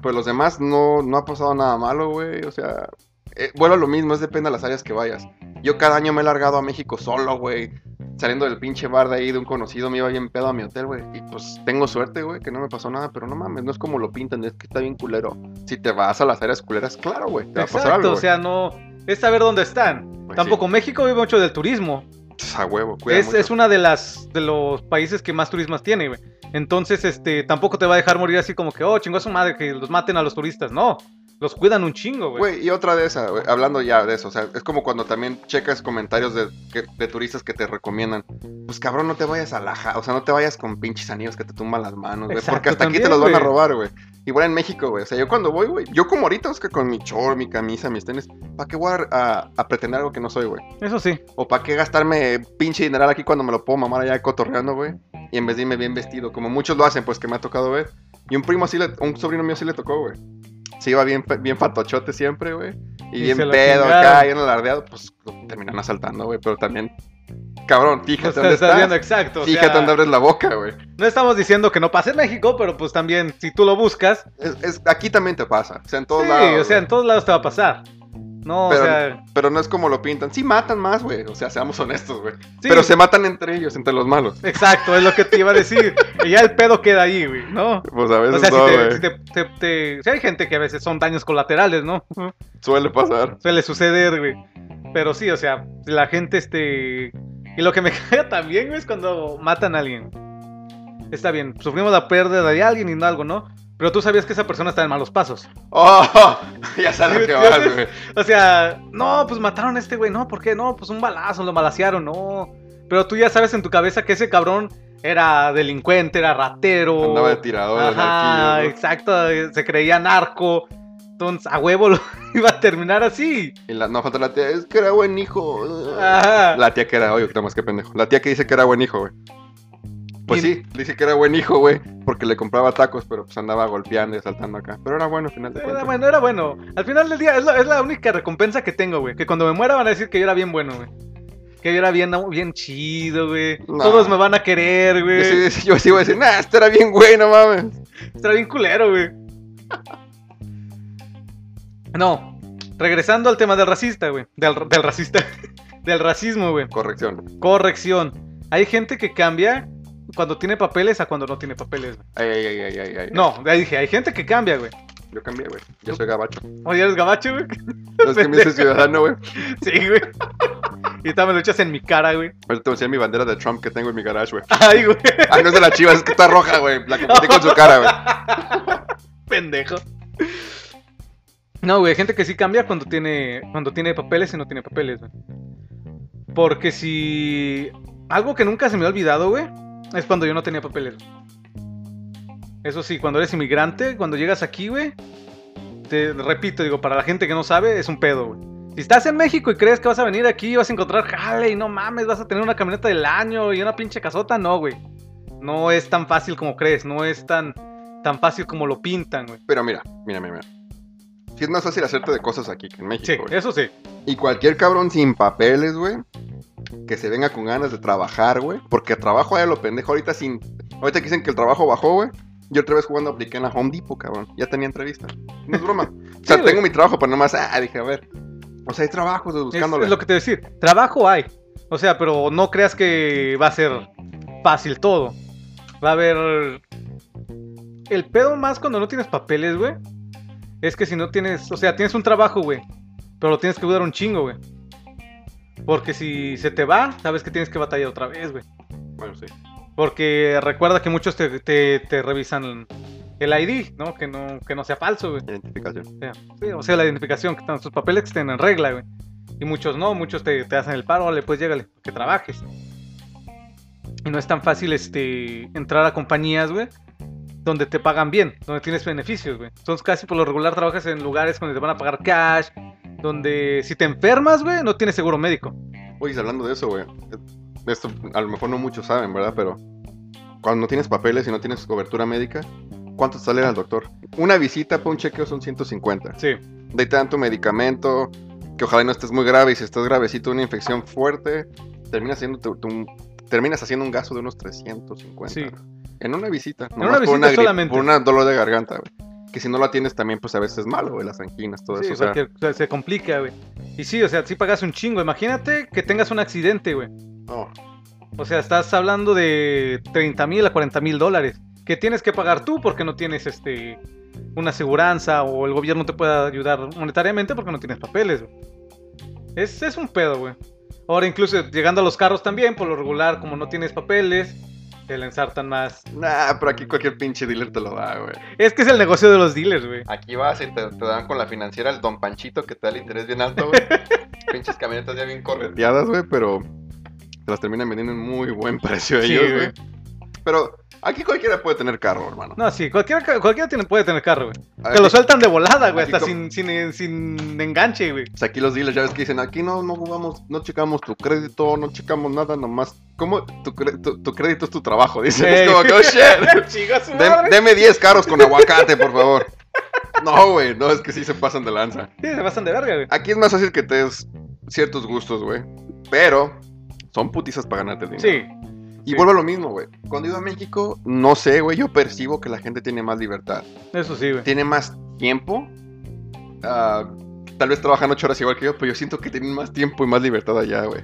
Pues los demás no, no ha pasado nada malo, güey. O sea, eh, vuelvo a lo mismo, es depende de las áreas que vayas. Yo cada año me he largado a México solo, güey. Saliendo del pinche bar de ahí de un conocido, me iba bien pedo a mi hotel, güey. Y pues tengo suerte, güey, que no me pasó nada, pero no mames, no es como lo pintan, es que está bien culero. Si te vas a las áreas culeras, claro, güey, te va a pasar Exacto, algo. o sea, no. Es saber dónde están. Pues Tampoco México vive mucho del turismo. sí. A huevo, Es, mucho. es una de las de los países que más turismas tiene, güey. Entonces, este, tampoco te va a dejar morir así como que, oh, chingó a su madre, que los maten a los turistas. No, los cuidan un chingo, güey. Güey, y otra de esas, güey, hablando ya de eso, o sea, es como cuando también checas comentarios de, que- de turistas que te recomiendan. Pues cabrón, no te vayas a la ja- o sea, no te vayas con pinches anillos que te tumban las manos, güey, porque hasta aquí te los van a robar, güey. Igual en México, güey, o sea, yo cuando voy, güey, yo como ahorita, es que con mi short, mi camisa, mis tenis, ¿para qué voy a, a- a pretender algo que no soy, güey? Eso sí. O ¿para qué gastarme pinche dineral aquí cuando me lo puedo mamar allá cotorreando, güey? Y en vez de irme bien vestido, como muchos lo hacen, pues que me ha tocado ver. Y un primo sí le, un sobrino mío sí le tocó, güey. Se iba bien, bien fatochote siempre, güey. Y, Y bien pedo acá, bien alardeado, pues terminan asaltando, güey. Pero también, cabrón, fíjate Estás- dónde estás estás. viendo exacto. o Fíjate sea, dónde abres la boca, güey. No estamos diciendo que no pase en México, pero pues también, si tú lo buscas, Es, es- aquí también te pasa. O sea, en todos sí, lados. o sea, en todos lados te va a pasar. No, Pero- o sea, Pero no es como lo pintan. Sí matan más, güey. O sea, seamos honestos, güey. sí, Pero se matan entre ellos, entre los malos. exacto, es lo que te iba a decir. y ya el pedo queda ahí, güey, ¿no? Pues a veces O sea, no, si, te, si, te, te- hay gente que a veces son daños colaterales, ¿no? Suele pasar. Suele suceder, güey. Pero sí, o sea, la gente, este... Y lo que me caga también, güey, es cuando matan a alguien. Está bien, sufrimos la pérdida de alguien y no algo, ¿no? Pero tú sabías que esa persona está en malos pasos. ¡Oh! Ya sabes ¿Sí lo que vas, güey. O sea, no, pues mataron a este güey, no, ¿por qué? No, pues un balazo, lo balacearon, no. Pero tú ya sabes en tu cabeza que ese cabrón era delincuente, era ratero. Andaba de tirador, de Ajá, narquillo, ¿no? exacto, eh, se creía narco. Entonces, a huevo lo iba a terminar así. Y la, no falta la tía, es que era buen hijo. Ajá. La tía que era, oye, que más que pendejo. La tía que dice que era buen hijo, güey. Pues sí, dice que era buen hijo, güey, porque le compraba tacos, pero pues andaba golpeando y asaltando acá. Pero era bueno al final de Era cuentas. bueno, era bueno. Al final del día es la, es la única recompensa que tengo, güey. Que cuando me muera van a decir que yo era bien bueno, güey. Que yo era bien, bien chido, güey. Todos me van a querer, güey. Yo sí, yo sí iba a decir, nah, esto era bien güey, no mames. Está bien culero, güey. No, regresando al tema del racista, güey. Del, del racista. del racismo, güey. Corrección. Corrección. Hay gente que cambia cuando tiene papeles a cuando no tiene papeles, güey. Ay, ay, ay, ay, ay, ay. No, ya dije, hay gente que cambia, güey. Yo cambié, güey. Yo soy gabacho. Oye, eres gabacho, güey. No es que me hice ciudadano, güey. Sí, güey. Y también lo echas en mi cara, güey. Ahorita te voy a mi bandera de Trump que tengo en mi garage, güey. Ay, güey. Ah, no es de la chivas, es que está roja, güey. La confundí con su cara, güey. Pendejo. No, güey, hay gente que sí cambia cuando tiene, cuando tiene papeles y no tiene papeles, güey. Porque si... Algo que nunca se me ha olvidado, güey, es cuando yo no tenía papeles. Eso sí, cuando eres inmigrante, cuando llegas aquí, güey, te repito, digo, para la gente que no sabe, es un pedo, güey. Si estás en México y crees que vas a venir aquí y vas a encontrar jale y no mames, vas a tener una camioneta del año y una pinche casota, no, güey. No es tan fácil como crees, no es tan, tan fácil como lo pintan, güey. Pero mira, mira, mira, mira. Sí es más fácil hacerte de cosas aquí que en México, Sí, güey. eso sí. Y cualquier cabrón sin papeles, güey, que se venga con ganas de trabajar, güey, porque trabajo allá lo pendejo ahorita sin... Ahorita dicen que el trabajo bajó, güey. Yo otra vez jugando apliqué en la Home Depot, cabrón. Ya tenía entrevista. No es broma. O sea, Sí, tengo mi trabajo, pero nomás, ah, dije, a ver. O sea, hay trabajos buscándole. es lo que te voy a decir. Trabajo hay. O sea, pero no creas que va a ser fácil todo. Va a haber. El pedo más cuando no tienes papeles, güey. Es que si no tienes. O sea, tienes un trabajo, güey. Pero lo tienes que dudar un chingo, güey. Porque si se te va, sabes que tienes que batallar otra vez, güey. Bueno, sí. Porque recuerda que muchos te, te- te revisan el ID, ¿no? Que no, que no sea falso, güey. Identificación. O sea, sí, o sea, la identificación, que están sus papeles que estén en regla, güey. Y muchos no, muchos te, te hacen el paro, vale, pues llégale, que trabajes. Y no es tan fácil este entrar a compañías, güey, donde te pagan bien, donde tienes beneficios, güey. Entonces casi por lo regular trabajas en lugares donde te van a pagar cash, donde si te enfermas, güey, no tienes seguro médico. Oye, hablando de eso, güey. Esto a lo mejor no muchos saben, ¿verdad? Pero cuando no tienes papeles y no tienes cobertura médica, ¿cuánto sale al doctor? Una visita para un chequeo son 150. Sí, De ahí te dan tu medicamento, que ojalá no estés muy grave. Y si estás gravecito, una infección fuerte, terminas haciendo, tu- tu- terminas haciendo un gasto de unos 350. Sí. En una visita. una nomás por visita gripe- solamente. Por un dolor de garganta, güey. Que si no la tienes también, pues a veces es malo, güey, las anginas, todo sí, eso. O sea, o sea, se complica, güey. Y sí, o sea, sí pagas un chingo. Imagínate que tengas un accidente, güey. no. O sea, estás hablando de 30 mil a 40 mil dólares. Que tienes que pagar tú porque no tienes este una aseguranza o el gobierno te pueda ayudar monetariamente porque no tienes papeles. Es, es un pedo, güey. Ahora incluso llegando a los carros también, por lo regular, como no tienes papeles, te la ensartan más. Nah, pero aquí cualquier pinche dealer te lo da, güey. Es que es el negocio de los dealers, güey. Aquí vas y te, te dan con la financiera el Don Panchito que te da el interés bien alto, güey. Pinches camionetas ya bien correteadas, güey, pero te las terminan vendiendo en muy buen precio Sí, ellos, güey. Pero aquí cualquiera puede tener carro, hermano. No, sí, cualquiera, cualquiera tiene, puede tener carro, güey. Aquí- Te lo sueltan de volada, güey, hasta sin, sin, sin enganche, güey. O sea, aquí los dealers ya ves que dicen, aquí no, no jugamos, no checamos tu crédito, no checamos nada, nomás. ¿Cómo? Tu, tu, tu crédito es tu trabajo, dicen. Ey. Es como que, oh, shit. Dem- deme 10 carros con aguacate, por favor. No, güey, no, es que sí se pasan de lanza. Sí, se pasan de verga, güey. Aquí es más fácil que te des ciertos gustos, güey. Pero son putizas para ganarte el dinero. Sí, Y vuelvo a lo mismo, güey. Cuando ido a México, no sé, güey, yo percibo que la gente tiene más libertad. eso sí, güey. Tiene más tiempo. Ah, tal vez trabajan ocho horas igual que yo, pero yo siento que tienen más tiempo y más libertad allá, güey.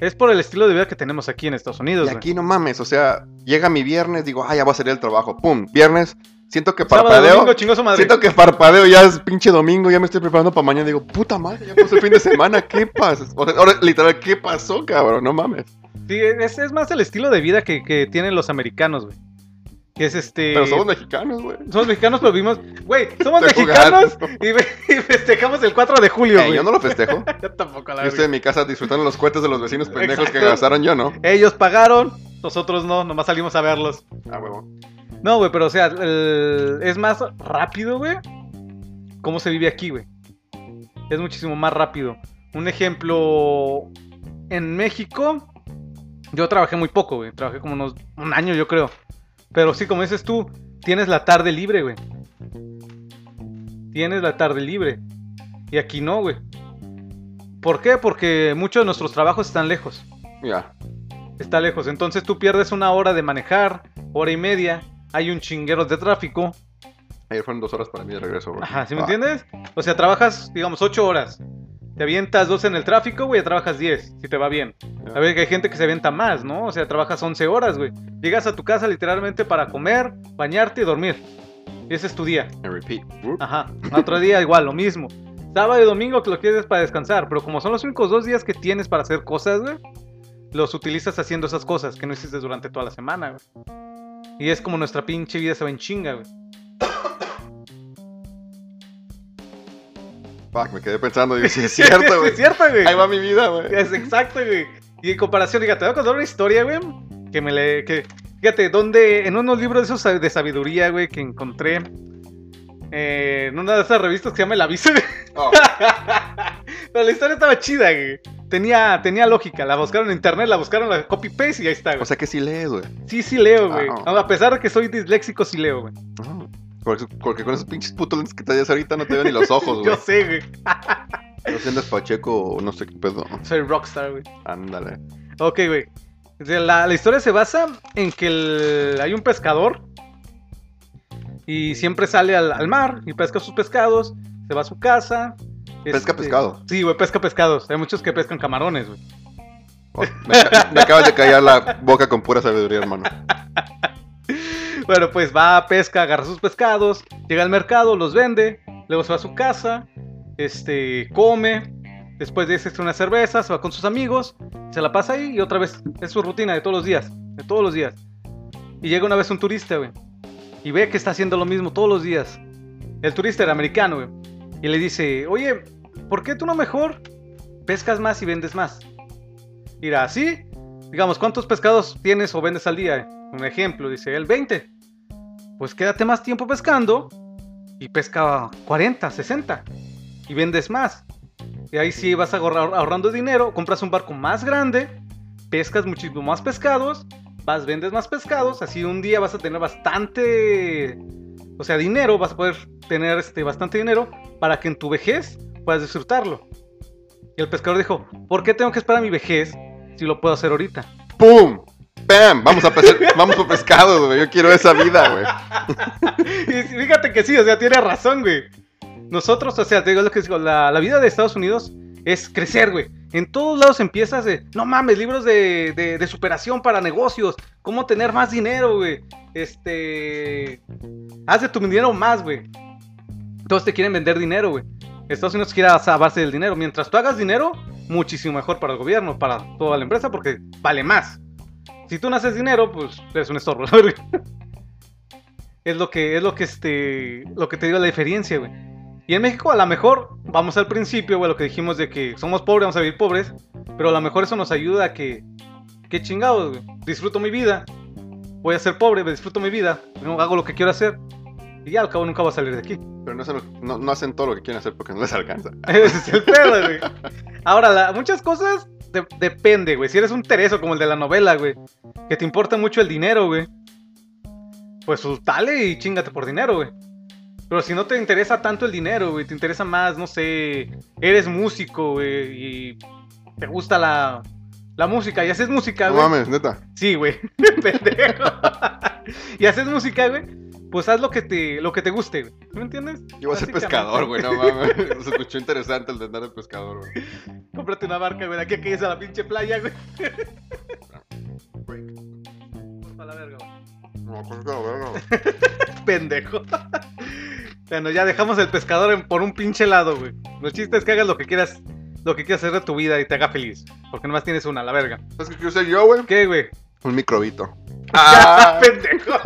Es por el estilo de vida que tenemos aquí en Estados Unidos, Y güey. aquí no mames, o sea, llega mi viernes, digo, ah, ya voy a salir del trabajo. Pum, viernes, siento que Sábado, parpadeo. domingo. Siento que parpadeo, ya es pinche domingo, ya me estoy preparando para mañana. Digo, puta madre, ya pasó el fin de semana, ¿qué pasa? Ahora, literal, ¿qué pasó, cabrón? No mames. Sí, es, es más el estilo de vida que, que tienen los americanos, güey. Que es este... Pero somos mexicanos, güey. Somos mexicanos, pero vivimos... Güey, somos mexicanos y, ve- y festejamos el 4 de julio, Eh, güey. yo no lo festejo. Yo tampoco, la Yo estoy en mi casa disfrutando los cohetes de los vecinos pendejos que gastaron yo, ¿no? Ellos pagaron, nosotros no, nomás salimos a verlos. Ah, huevo. No, güey, pero o sea, el- es más rápido, güey. ¿Cómo se vive aquí, güey? Es muchísimo más rápido. Un ejemplo, en México, yo trabajé muy poco, güey. Trabajé como unos un año, yo creo. Pero sí, como dices tú, tienes la tarde libre, güey. Tienes la tarde libre. Y aquí no, güey. ¿Por qué? Porque muchos de nuestros trabajos están lejos Ya. está lejos. Entonces tú pierdes una hora de manejar, hora y media. Hay un chinguero de tráfico. Ayer fueron dos horas para mí de regreso, güey. Ajá, ¿sí me Ah, entiendes? O sea, trabajas, digamos, ocho horas. Te avientas dos en el tráfico, güey, ya trabajas 10, si te va bien. A ver, que hay gente que se avienta más, ¿no? O sea, trabajas 11 horas, güey. Llegas a tu casa literalmente para comer, bañarte y dormir. Y ese es tu día. And repeat. Ajá. Otro día igual, lo mismo. Sábado y domingo que lo quieres para descansar. Pero como son los únicos dos días que tienes para hacer cosas, güey, los utilizas haciendo esas cosas que no hiciste durante toda la semana, güey. Y es como nuestra pinche vida se va en chinga, güey. Fuck, me quedé pensando, digo, sí, es cierto, güey. es cierto, güey. Ahí va mi vida, güey. Es exacto, güey. Y en comparación, fíjate, te voy a contar una historia, güey. Que me le. Que, fíjate, donde. En unos libros de esos de sabiduría, güey, que encontré. eh, en una de esas revistas que se llama El Aviso, güey. Oh, Pero la historia estaba chida, güey. Tenía, tenía lógica. La buscaron en internet, la buscaron, la copy paste y ahí está, güey. o sea que sí lees, güey. sí, sí leo, güey. Wow. A pesar de que soy disléxico, sí leo, güey. Ah, Porque, porque con esos pinches putos lentes que traes ahorita no te veo ni los ojos, güey. Yo sé, güey. No sé si andas pacheco o no sé qué pedo. Soy rockstar, güey. Ándale. Ok, güey. La, la historia se basa en que el- hay un pescador y siempre sale al, al mar y pesca sus pescados, se va a su casa, Pesca Este, pescado. Sí, güey, pesca pescados. Hay muchos que pescan camarones, güey. Oh, me, me acabas de callar la boca con pura sabiduría, hermano. Bueno, pues va a pesca, agarra sus pescados, llega al mercado, los vende, luego se va a su casa, este, come, después de eso una cerveza, se va con sus amigos, se la pasa ahí y otra vez es su rutina de todos los días, de todos los días. Y llega una vez un turista, güey, y ve que está haciendo lo mismo todos los días. El turista era americano, güey, y le dice, oye, ¿por qué tú no mejor pescas más y vendes más? Mira, así, digamos, ¿cuántos pescados tienes o vendes al día? Un ejemplo, dice él, 20. Pues quédate más tiempo pescando y pesca 40, 60 y vendes más. Y ahí sí vas ahorra- ahorrando dinero, compras un barco más grande, pescas muchísimo más pescados, vas, vendes más pescados, así un día vas a tener bastante, o sea, dinero, vas a poder tener este, bastante dinero para que en tu vejez puedas disfrutarlo. Y el pescador dijo, ¿por qué tengo que esperar a mi vejez si lo puedo hacer ahorita? ¡Pum! ¡Pam! Vamos a pescar, vamos por pescado, güey. Yo quiero esa vida, güey. Fíjate que sí, o sea, tiene razón, güey. Nosotros, o sea, te digo lo que digo, la, vida de Estados Unidos es crecer, güey. En todos lados empiezas de, no mames, libros de, de, superación para negocios, cómo tener más dinero, güey. Este, haz de tu dinero más, güey. Todos te quieren vender dinero, güey. Estados Unidos quiere base del dinero. Mientras tú hagas dinero, muchísimo mejor para el gobierno, para toda la empresa, porque vale más. Si tú no haces dinero, pues eres un estorbo. Es lo que, es lo que, este, lo que te digo la diferencia, güey. Y en México, a lo mejor, vamos al principio, güey, lo que dijimos de que somos pobres, vamos a vivir pobres, pero a lo mejor eso nos ayuda a que, que chingados, güey. Disfruto mi vida, voy a ser pobre, disfruto mi vida, hago lo que quiero hacer, y ya al cabo nunca voy a salir de aquí. Pero no, hacen no, no todo lo que quieren hacer porque no les alcanza. Ese es el pedo, güey. Ahora, la- muchas cosas de- depende, güey. Si eres un tereso como el de la novela, güey, que te importa mucho el dinero, güey, pues dale y chingate por dinero, güey. Pero si no te interesa tanto el dinero, güey, te interesa más, no sé, eres músico, güey, y te gusta la, la música y haces música, No güey. mames, neta. Sí, güey. Pendejo. y haces música, güey. Pues haz lo que te, lo que te guste, güey. ¿Me entiendes? Yo voy a ser pescador, güey, no mames. Se escuchó interesante el de andar de pescador, güey. Cómprate una barca, güey. Aquí que llegues a la pinche playa, güey. A la verga, güey. No, pescado, verga, güey. Pendejo. bueno, ya dejamos el pescador en- por un pinche lado, güey. Lo chiste es que hagas lo que quieras, lo que quieras hacer de tu vida y te haga feliz. Porque nomás tienes una, la verga. ¿Sabes qué quiero ser yo, güey? ¿Qué, güey? Un microbito. Ah, pendejo.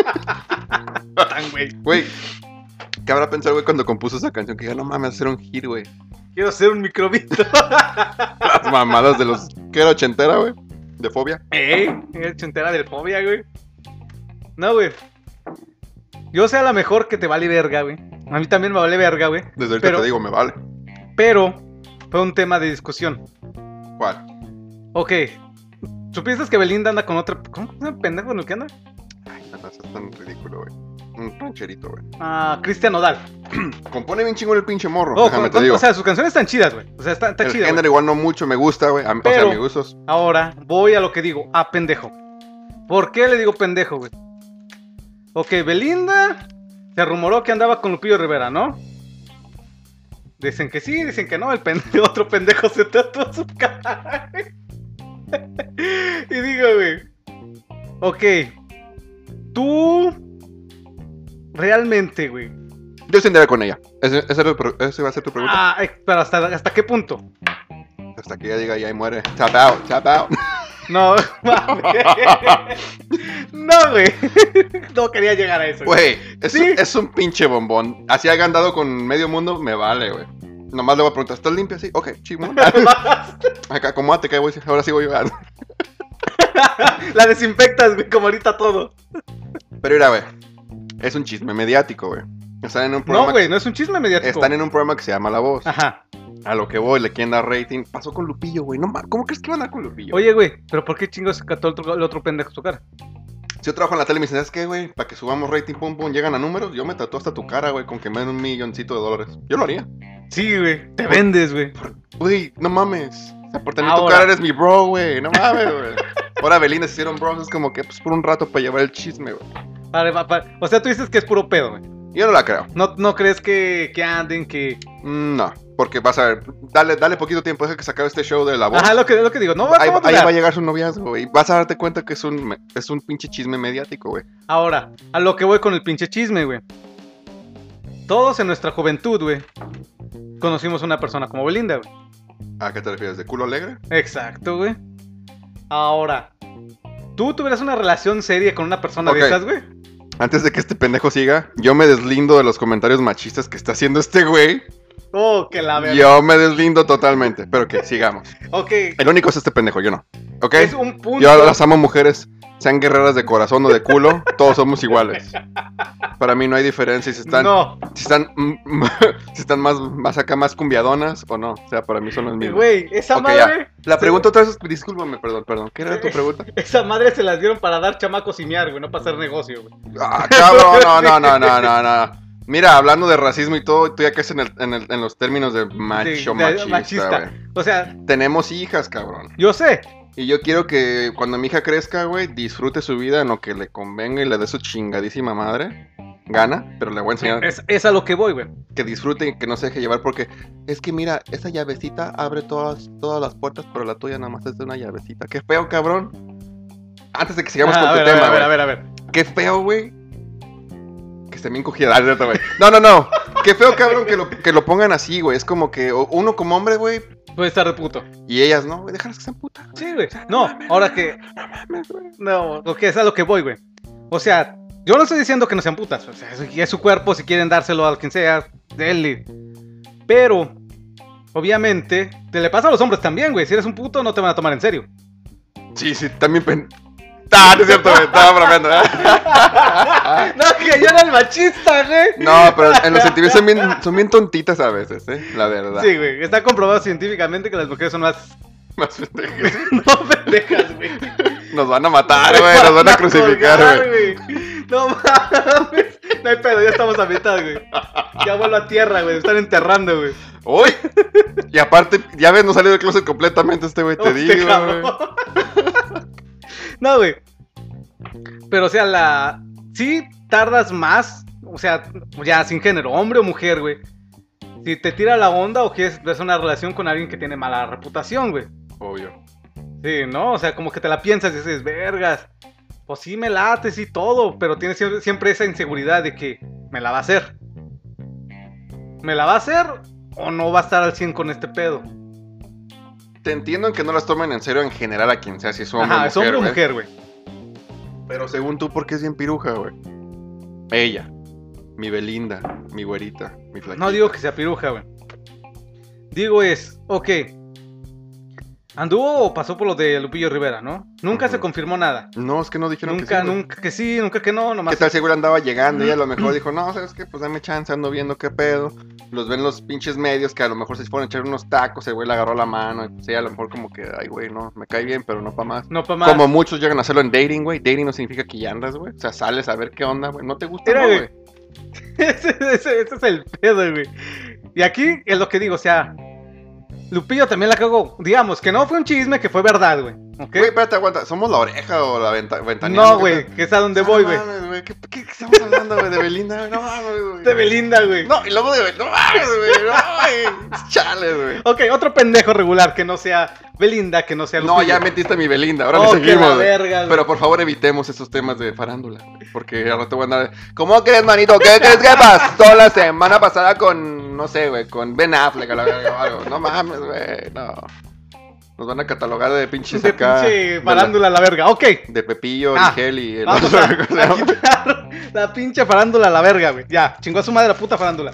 Tan, güey. Güey, ¿qué habrá pensado, güey, cuando compuso esa canción? Que ya no mames, hacer un hit, güey. Quiero ser un microbito. Las mamadas de los. ¿Qué era ochentera, güey? De fobia. ¿Eh? Es chentera del fobia, güey. No, güey. Yo sé a lo mejor que te vale verga, güey. A mí también me vale verga, güey. Desde ahorita Pero- te digo, me vale. Pero fue un tema de discusión. ¿Cuál? Ok. ¿Supiste que Belinda anda con otra. ¿Cómo se llama pendejo en el que anda? Ay, no, eso es tan ridículo, güey. Un rancherito, güey. Ah, Cristian Nodal. Compone bien chingón el pinche morro. Oh, déjame con- te digo. o sea, sus canciones están chidas, güey. O sea, está, está el chida. género igual no mucho me gusta, güey. A mí- O sea, mis gustos. Ahora voy a lo que digo, a pendejo. ¿Por qué le digo pendejo, güey? Ok, Belinda se rumoró que andaba con Lupillo Rivera, ¿no? Dicen que sí, dicen que no, el pendejo, otro pendejo se tatuó su cara. y digo, güey. Ok. Tú. Realmente, güey. Yo andaría con ella. Ese, ese, ese va a ser tu pregunta. Ah, eh, pero hasta, ¿hasta qué punto? Hasta que ella diga y ahí muere. Tap out, tap out. No, no, güey. No quería llegar a eso. Güey, es, Sí. es un pinche bombón. Así haya andado con medio mundo, me vale, güey. Nomás le voy a preguntar, ¿estás limpia? Sí, ok, chingón. Acá, acomódate, que voy, ahora sí voy a. La desinfectas, güey, como ahorita todo. Pero mira, güey, es un chisme mediático, güey. Están en un programa. No, güey, no es un chisme mediático. Están en un programa que se llama La Voz. Ajá. A lo que voy, le quieren dar rating. Pasó con Lupillo, güey. No, ¿Cómo crees que iban a dar con Lupillo? Oye, güey, pero ¿por qué chingos cató el otro, el otro pendejo su cara? Yo trabajo en la tele y me dicen, ¿sabes qué, güey? Para que subamos rating, pum, pum, llegan a números, yo me tatúo hasta tu cara, güey, con que me den un milloncito de dólares. Yo lo haría. Sí, güey, te vendes, güey. Güey, no mames. O sea, por tener tu cara eres mi bro, güey. No mames, güey. Ahora Belinda se hicieron bros, es como que pues por un rato para llevar el chisme, güey. Vale, va- va- O sea, tú dices que es puro pedo, güey. Yo no la creo. No, no crees que, que anden, que. Mm, No. Porque vas a ver, dale, dale poquito tiempo, deja que se acabe este show de la voz. Ajá, lo que, lo que digo. No va, ahí, no va a ahí va a llegar su noviazgo, güey. Vas a darte cuenta que es un, es un pinche chisme mediático, güey. Ahora, a lo que voy con el pinche chisme, güey. Todos en nuestra juventud, güey, conocimos a una persona como Belinda, güey. ¿A qué te refieres? ¿De culo alegre? Exacto, güey. Ahora, ¿tú tuvieras una relación seria con una persona Ok. de esas, güey? Antes de que este pendejo siga, yo me deslindo de los comentarios machistas que está haciendo este güey. Oh, que la verdad. Yo me deslindo totalmente. Pero que sigamos. Ok, El único es este pendejo, yo no. ¿Ok? es un punto. Yo las amo mujeres, sean guerreras de corazón o de culo, todos somos iguales. Para mí no hay diferencia si están, No, si están, mm, si están más, más acá, más cumbiadonas o no. O sea, para mí son los mismos. güey, esa madre. La pregunta otra vez, discúlpame, perdón, perdón. ¿Qué era tu pregunta? Esa madre se las dieron para dar chamacos y miar, güey, no para hacer negocio, güey. Ah, cabrón, no, no, no, no, no, no. Mira, hablando de racismo y todo, tú ya que es en, el- en, el- en los términos de macho Sí, de- machista, machista. O sea, Tenemos hijas, cabrón. yo sé. Y yo quiero que cuando mi hija crezca, güey, disfrute su vida en lo que le convenga y le dé su chingadísima madre. Gana, pero le voy a enseñar Es, es a lo que voy, güey. que disfrute y que no se deje llevar porque es que mira, esa llavecita abre todas, todas las puertas, pero la tuya nada más es de una llavecita. Qué feo, cabrón. Antes de que sigamos Ah, con a tu ver, a tema, ver, a ver, a ver. Qué feo, güey. Que güey. No, no, no. Qué feo, cabrón, que lo, que lo pongan así, güey. Es como que uno como hombre, güey, Puede estar de puto. y ellas no. Déjalas que sean putas. Sí, güey. No, ahora que. No lo que es a lo que voy, güey. O sea, yo no estoy diciendo que no sean putas. O sea, es, es su cuerpo, si quieren dárselo a quien sea, denle. Pero, obviamente, te le pasa a los hombres también, güey. Si eres un puto, no te van a tomar en serio. Sí, sí, también Ah, no es cierto, güey. Estaba bromeando. ¿eh? no, que yo era el machista, güey. No, pero en los sentimientos son bien, son bien tontitas a veces, ¿eh? La verdad. Sí, güey. Está comprobado científicamente que las mujeres son más. Más pendejas. No pendejas, güey. Nos van a matar, güey. Nos van a crucificar, güey. No mames. No hay pedo, ya estamos a mitad, güey. Ya vuelvo a tierra, güey. Me están enterrando, güey. ¡Uy! Y aparte, ya ves, no salió del closet completamente este güey, te Hostia, digo, güey. No, güey. Pero, o sea, la. Sí tardas más. O sea, ya sin género, hombre o mujer, güey. Si te tira la onda o quieres hacer una relación con alguien que tiene mala reputación, güey. Obvio. Sí, ¿no? O sea, como que te la piensas y dices, vergas. Pues sí, me late, sí, todo. Pero tienes siempre, siempre esa inseguridad de que me la va a hacer. ¿Me la va a hacer o no va a estar al 100 con este pedo? Te entiendo en que no las tomen en serio en general a quien sea, si es hombre Ajá, o es mujer, hombre o mujer, güey. Pero según tú, ¿por qué es bien piruja, güey? Ella. Mi Belinda, mi güerita, mi flaquita. No digo que sea piruja, güey. Digo es, ok. Anduvo o pasó por lo de Lupillo Rivera, ¿no? Nunca se confirmó nada. No, es que no dijeron Nunca, que sí, güey. nunca que sí, nunca que no, nomás. ¿Qué tal seguro andaba llegando y a lo mejor dijo, no, ¿sabes qué? Pues dame chance, ando viendo qué pedo. Los ven los pinches medios que a lo mejor se fueron a echar unos tacos, el güey le agarró la mano y pues a lo mejor como que, ay, güey, no, me cae bien, pero no pa' más. No, pa' más. Como muchos llegan a hacerlo en dating, güey. Dating no significa que ya andas, güey. O sea, sales a ver qué onda, güey. No te gusta, no, güey. güey. ese, ese- ese es el pedo, güey. Y aquí es lo que digo, o sea, Lupillo también la cagó. Digamos que no fue un chisme, que fue verdad, güey. ¿Ok? Güey, espérate, aguanta. ¿Somos la oreja o la venta ventanilla? no, güey, que es a donde voy, güey. No mames, güey. ¿Qué, qué, qué estamos hablando, güey? De Belinda, no mames, güey. De Belinda, güey. No, y luego de Belinda. No mames, güey. No, güey. Chale, güey. Ok, otro pendejo regular que no sea Belinda, que no sea Lupillo. No, ya metiste a mi Belinda. Ahora Oh, le seguimos. verga. Pero por favor evitemos esos temas de farándula. Porque ahora te voy a andar. ¿Cómo crees, manito? ¿Qué crees que pasó la semana pasada con. No sé, güey, con Ben Affleck a la verga o algo? No mames, güey. No. Nos van a catalogar de pinches De acá. pinche la- farándula a la verga. Ok, De Pepillo, Ah, Rigel y el vamos otro, la pinche farándula a la verga, güey. Ya, chingó a su madre la puta farándula.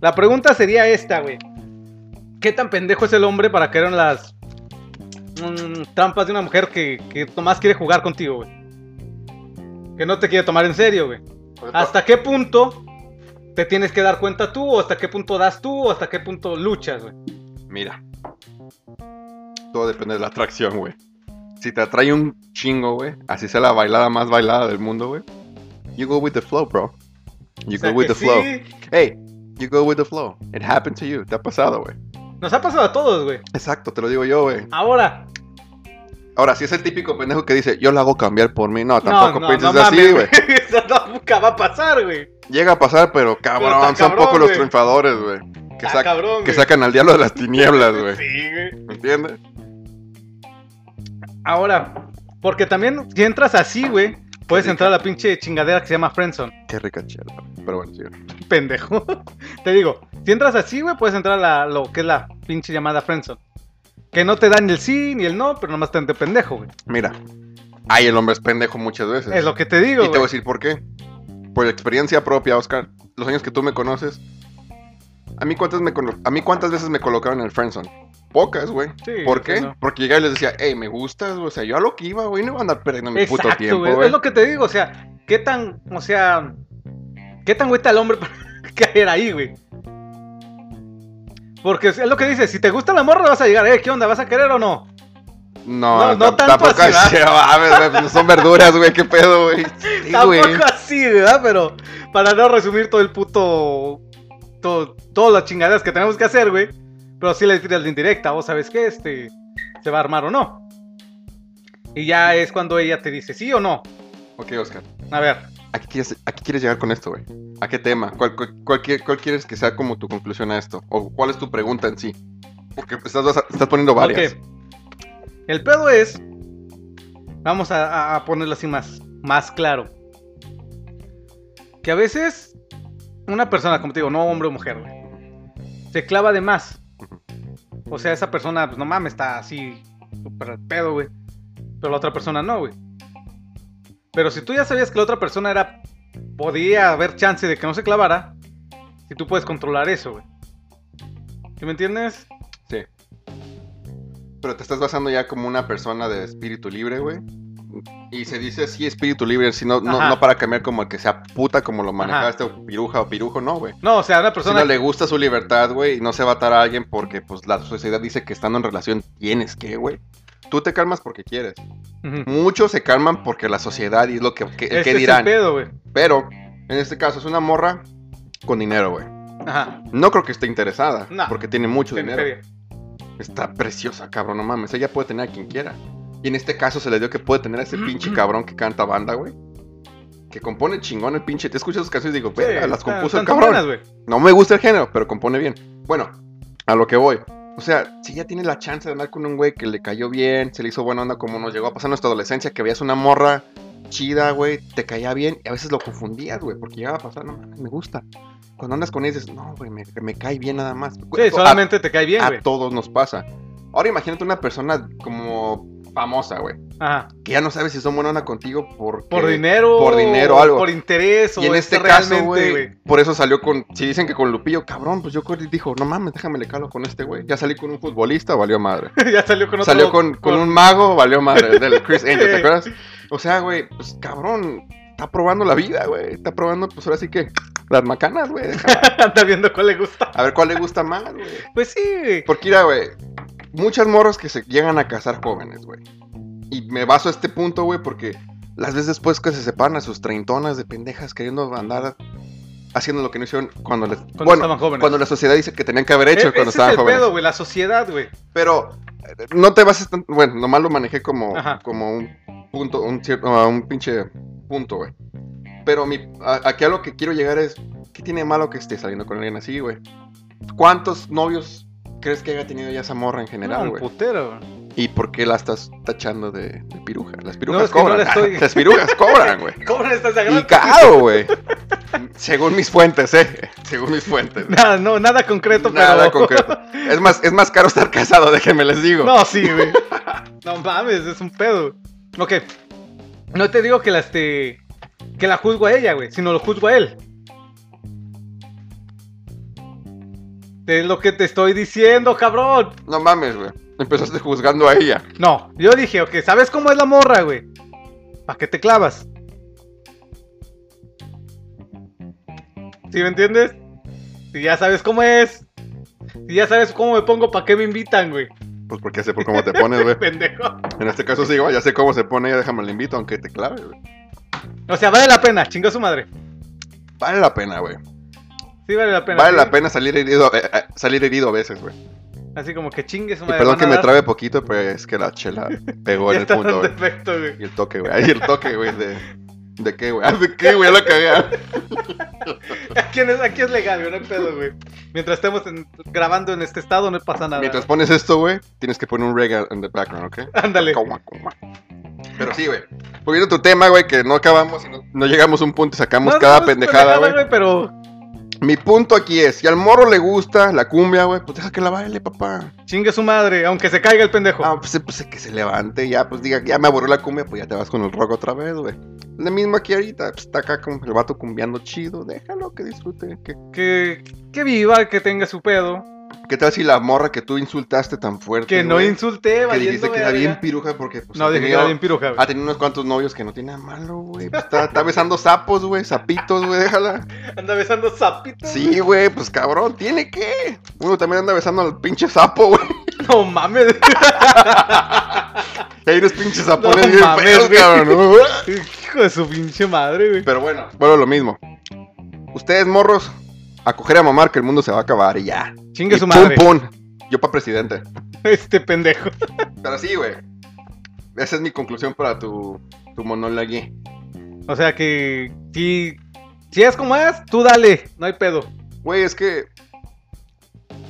La pregunta sería esta, güey. ¿Qué tan pendejo es el hombre para caer en las mm, trampas de una mujer que, que nomás quiere jugar contigo, güey? Que no te quiere tomar en serio, güey. ¿Hasta qué punto te tienes que dar cuenta tú? ¿O hasta qué punto das tú? ¿O hasta qué punto luchas, güey? Mira. Todo depende de la atracción, güey. Si te atrae un chingo, güey, así sea la bailada más bailada del mundo, güey. You go with the flow, bro. You O sea go with the flow. Hey, you go with the flow. It happened to you. Te ha pasado, güey. Nos ha pasado a todos, güey. Exacto, te lo digo yo, güey. Ahora, Ahora, si es el típico pendejo que dice, yo lo hago cambiar por mí. No, tampoco no, pienses no así, güey. Eso nunca va a pasar, güey. Llega a pasar, pero cabrón, son pocos los triunfadores, güey. que, sac- cabrón, que sacan al diablo de las tinieblas, güey. Sí, güey. ¿Me entiendes? Ahora, porque también si entras así, güey, puedes entrar a la pinche chingadera que se llama Friendzone. Qué rica chela. Pero bueno, sí. Pendejo. Te digo, si entras así, güey, puedes entrar a la- lo que es la pinche llamada Friendzone. Que no te dan ni el sí ni el no, pero nomás te de pendejo, güey. Mira, ay, el hombre es pendejo muchas veces. Es lo que te digo, Y te voy a decir por qué. Por experiencia propia, Oscar. Los años que tú me conoces. A mí cuántas, me a mí cuántas veces me colocaron en el friendzone. Pocas, güey. Sí, ¿Por qué? no. Porque llegaba y les decía, hey, me gustas, güey. O sea, yo a lo que iba, güey, no iba a andar perdiendo mi puto tiempo, güey. Es lo que te digo, o sea, qué tan, o sea, qué tan güey está el hombre para caer ahí, güey. Porque es lo que dices, si te gusta la morra vas a llegar, eh, ¿qué onda? ¿Vas a querer o no? No, No, no tanto tampoco así, mames, güey, pues son verduras, güey, qué pedo, güey. Sí, güey. Tampoco así, ¿verdad? Pero para no resumir todo el puto. Todo, todas las chingaderas que tenemos que hacer, güey. Pero sí le tiras la indirecta, vos sabes que este se va a armar o no. Y ya es cuando ella te dice sí o no. Ok, Oscar. A ver, ¿A qué quieres, a qué quieres llegar con esto, güey? ¿A qué tema? ¿Cuál, cuál, cuál qui- cuál quieres que sea como tu conclusión a esto? ¿O cuál es tu pregunta en sí? Porque estás, poniendo varias. ok. El pedo es. Vamos a ponerlo así más, más claro. Que a veces una persona, como te digo, no hombre o mujer, güey, se clava de más. O sea, esa persona, pues no mames, está así, súper pedo, güey. Pero la otra persona no, güey. Pero si tú ya sabías que la otra persona era. Podía haber chance de que no se clavara. Si tú puedes controlar eso, güey. ¿Sí me entiendes? Sí. Pero te estás basando ya como una persona de espíritu libre, güey. Y se dice así espíritu libre, sino, no, Ajá. no para cambiar como el que sea puta como lo Ajá. manejaste, o piruja o pirujo, no, güey. No, o sea, una Si persona. no le gusta su libertad, güey, y no se va a atar a alguien porque, pues, la sociedad dice que estando en relación tienes que, güey. Tú te calmas porque quieres. Muchos se calman porque la sociedad y es lo que, que, que es el dirán. pedo. Pero, en este caso, es una morra con dinero, güey. Ajá. No creo que esté interesada, No. porque tiene mucho Tiene dinero. feria. Está preciosa, cabrón, no mames. Ella puede tener a quien quiera. Y en este caso se le dio que puede tener a ese pinche cabrón que canta banda, güey. Que compone chingón el pinche. Te escuchas sus canciones y digo, Sí, las compuso el cabrón. buenas. No me gusta el género, pero compone bien. Bueno, a lo que voy. O sea, si ya tiene la chance de andar con un güey que le cayó bien, se le hizo buena onda como nos llegó a pasar en nuestra adolescencia, que veías una morra chida, güey, te caía bien y a veces lo confundías, güey, porque llegaba a pasar, no, mames, me gusta. Cuando andas con él dices, no, güey, me, me cae bien nada más. Sí, solamente te cae bien, a todos nos pasa. Ahora imagínate una persona como famosa, güey, Ajá. que ya no sabes si son buena onda contigo porque... Por dinero. por dinero o algo. Por interés. Y en o este es caso, güey, por eso salió con, si dicen que con Lupillo, cabrón, pues yo dijo, no mames, déjame le calo con este güey. Ya salí con un futbolista, valió madre. ya salió con otro. Salió con, con un mago, valió madre, el del Chris Angel, ¿te acuerdas? O sea, güey, pues cabrón, está probando la vida, güey. Está probando, pues ahora sí que las macanas, güey. Anda viendo cuál le gusta. A ver cuál le gusta más, güey. Pues sí, güey. Porque mira, güey, muchas morras que se llegan a casar jóvenes, güey. Y me baso a este punto, güey, porque las veces después que se separan a sus treintonas de pendejas queriendo andar haciendo lo que no hicieron cuando les... Cuando bueno, estaban jóvenes. cuando la sociedad dice que tenían que haber hecho E- cuando estaban es el jóvenes. pedo, güey. La sociedad, güey. Pero eh, no te bases tan... Bueno, nomás lo manejé como, Ajá. como un punto, un cierto, a un pinche punto, güey. Pero mi, a- aquí a lo que quiero llegar es, ¿qué tiene malo que esté saliendo con alguien así, güey? ¿Cuántos novios crees que haya tenido ya esa morra en No, general, güey? putero, güey. ¿Y por qué la estás tachando de, de piruja? Las No, pirujas no cobran. la estoy- Las pirujas cobran, güey. ¿Cómo estás Y agarrando? caro, güey. Según mis fuentes, eh. Según mis fuentes. Nada, no, nada concreto, Nada pero. concreto. Es más, es más caro estar casado, déjenme les digo. No, sí, güey. No mames, es un pedo. Ok. No te digo que la este. Que la juzgo a ella, güey. Sino lo juzgo a él. Es lo que te estoy diciendo, cabrón. No mames, güey. Empezaste juzgando a ella. No, yo dije, ok, ¿sabes cómo es la morra, güey? ¿Para qué te clavas? ¿Sí me entiendes? Si ya sabes cómo es. Si ya sabes cómo me pongo, ¿para qué me invitan, güey? Pues porque sé por cómo te pones, güey. Pendejo. En este caso sí, igual, ya sé cómo se pone ella, déjame le invito, aunque te clave, güey. O sea, vale la pena, chinga su madre. Vale la pena, güey. Sí, vale la pena. Vale sí. la pena salir herido, eh, eh, salir herido a veces, güey. Así como que chingue su Y madre. perdón que me trabe poquito, pues es que la chela pegó en el punto, güey. Y el toque, güey. Ahí el toque, güey, de, ¿De qué, güey? ¿De qué, güey? La cagué. Aquí es, aquí es legal, güey, no hay pedo, güey. Mientras estemos en- grabando en este estado, no pasa nada. Mientras pones esto, güey, tienes que poner un reggae en the background, ¿ok? Ándale. Coma, coma. Pero sí, güey. Volviendo a tu tema, güey, que no acabamos y no, no llegamos a un punto y sacamos No, cada no, pendejada, güey. Pero Mi punto aquí es, si al morro le gusta la cumbia, güey, pues deja que la baile, papá. chingue su madre, aunque se caiga el pendejo. Ah, pues, pues que se levante, ya, pues diga, ya me aburrió la cumbia, pues ya te vas con el rock otra vez, güey. Lo mismo aquí ahorita, pues está acá con el vato cumbiando chido, déjalo que disfrute. Que, Que, que viva, que tenga su pedo. ¿Qué tal si la morra que tú insultaste tan fuerte, Que no güey, insulté, Que dijiste que era bien piruja porque, pues, No, dije que era bien piruja, güey. Ha tenido unos cuantos novios que no tiene nada malo, güey. Pues está, está besando sapos, güey, sapitos, güey, déjala. Anda besando sapitos. Sí, güey, pues cabrón, tiene que. Uno también anda besando al pinche sapo, güey. No mames. Hay unos pinches sapones No bien mames, feos, güey. cabrón. Hijo de su pinche madre, güey. Pero bueno, bueno, lo mismo. Ustedes, morros, a coger a mamar que el mundo se va a acabar y ya. Chingue Y su pum, madre. pum. Yo pa' presidente. Este pendejo. Pero sí, güey. Esa es mi conclusión para tu, tu monólogo. O sea que si, si es como es, tú dale, no hay pedo. Güey, es que.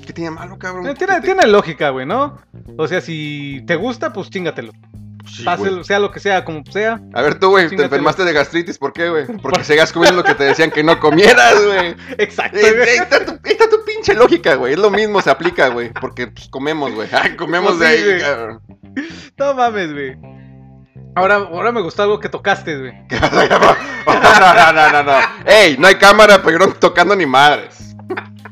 ¿Qué tiene malo, cabrón? Eh, Tiene, ¿Qué te- tiene lógica, güey, ¿no? O sea, si te gusta, pues chingatelo. Sí, Pase, güey. sea lo que sea, como sea. A ver, tú, güey, te enfermaste de gastritis, ¿por qué, güey? Porque sigas comiendo lo que te decían que no comieras, güey. Exacto, Eh, güey. Está, tu, ahí está tu pinche lógica, güey. Es lo mismo, se aplica, güey. Porque pues, comemos, güey. Ay, comemos Pues de ahí, cabrón. No mames, güey. Ahora, ahora me gustó algo que tocaste, güey. no, no, no, no, no. Ey, no hay cámara, pero yo no tocando ni madres.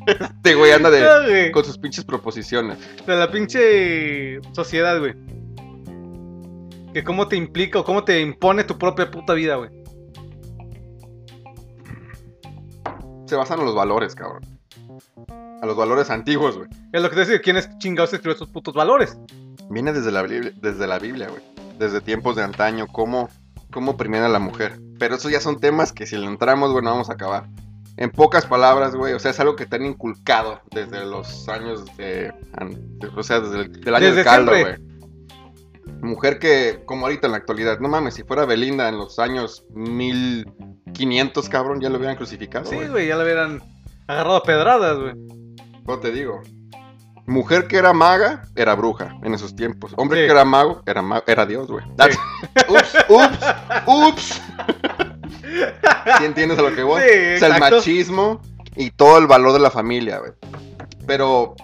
Este güey anda de, Ah, con sus pinches proposiciones. De la pinche sociedad, güey. Que cómo te implica o cómo te impone tu propia puta vida, güey. Se basan en los valores, cabrón. A los valores antiguos, güey. Es lo que te decía, ¿quién es chingados escribió esos putos valores? Viene desde la Biblia, desde la Biblia, güey. Desde tiempos de antaño, cómo, cómo oprimían a la mujer. Pero eso ya son temas que si le entramos, güey, no vamos a acabar. En pocas palabras, güey, o sea, es algo que te han inculcado desde los años de... O sea, desde el del año Desde del caldo, güey. Mujer que, como ahorita en la actualidad, no mames, si fuera Belinda en los años 1500, cabrón, ya lo hubieran crucificado, Sí, güey. ya la hubieran agarrado a pedradas, güey. ¿Cómo te digo? Mujer que era maga, era bruja en esos tiempos. Hombre Sí. que era mago, era, ma- era Dios, güey. Ups, ups, ups. ¿Sí entiendes a lo que voy? Sí, o sea, el machismo y todo el valor de la familia, güey. Pero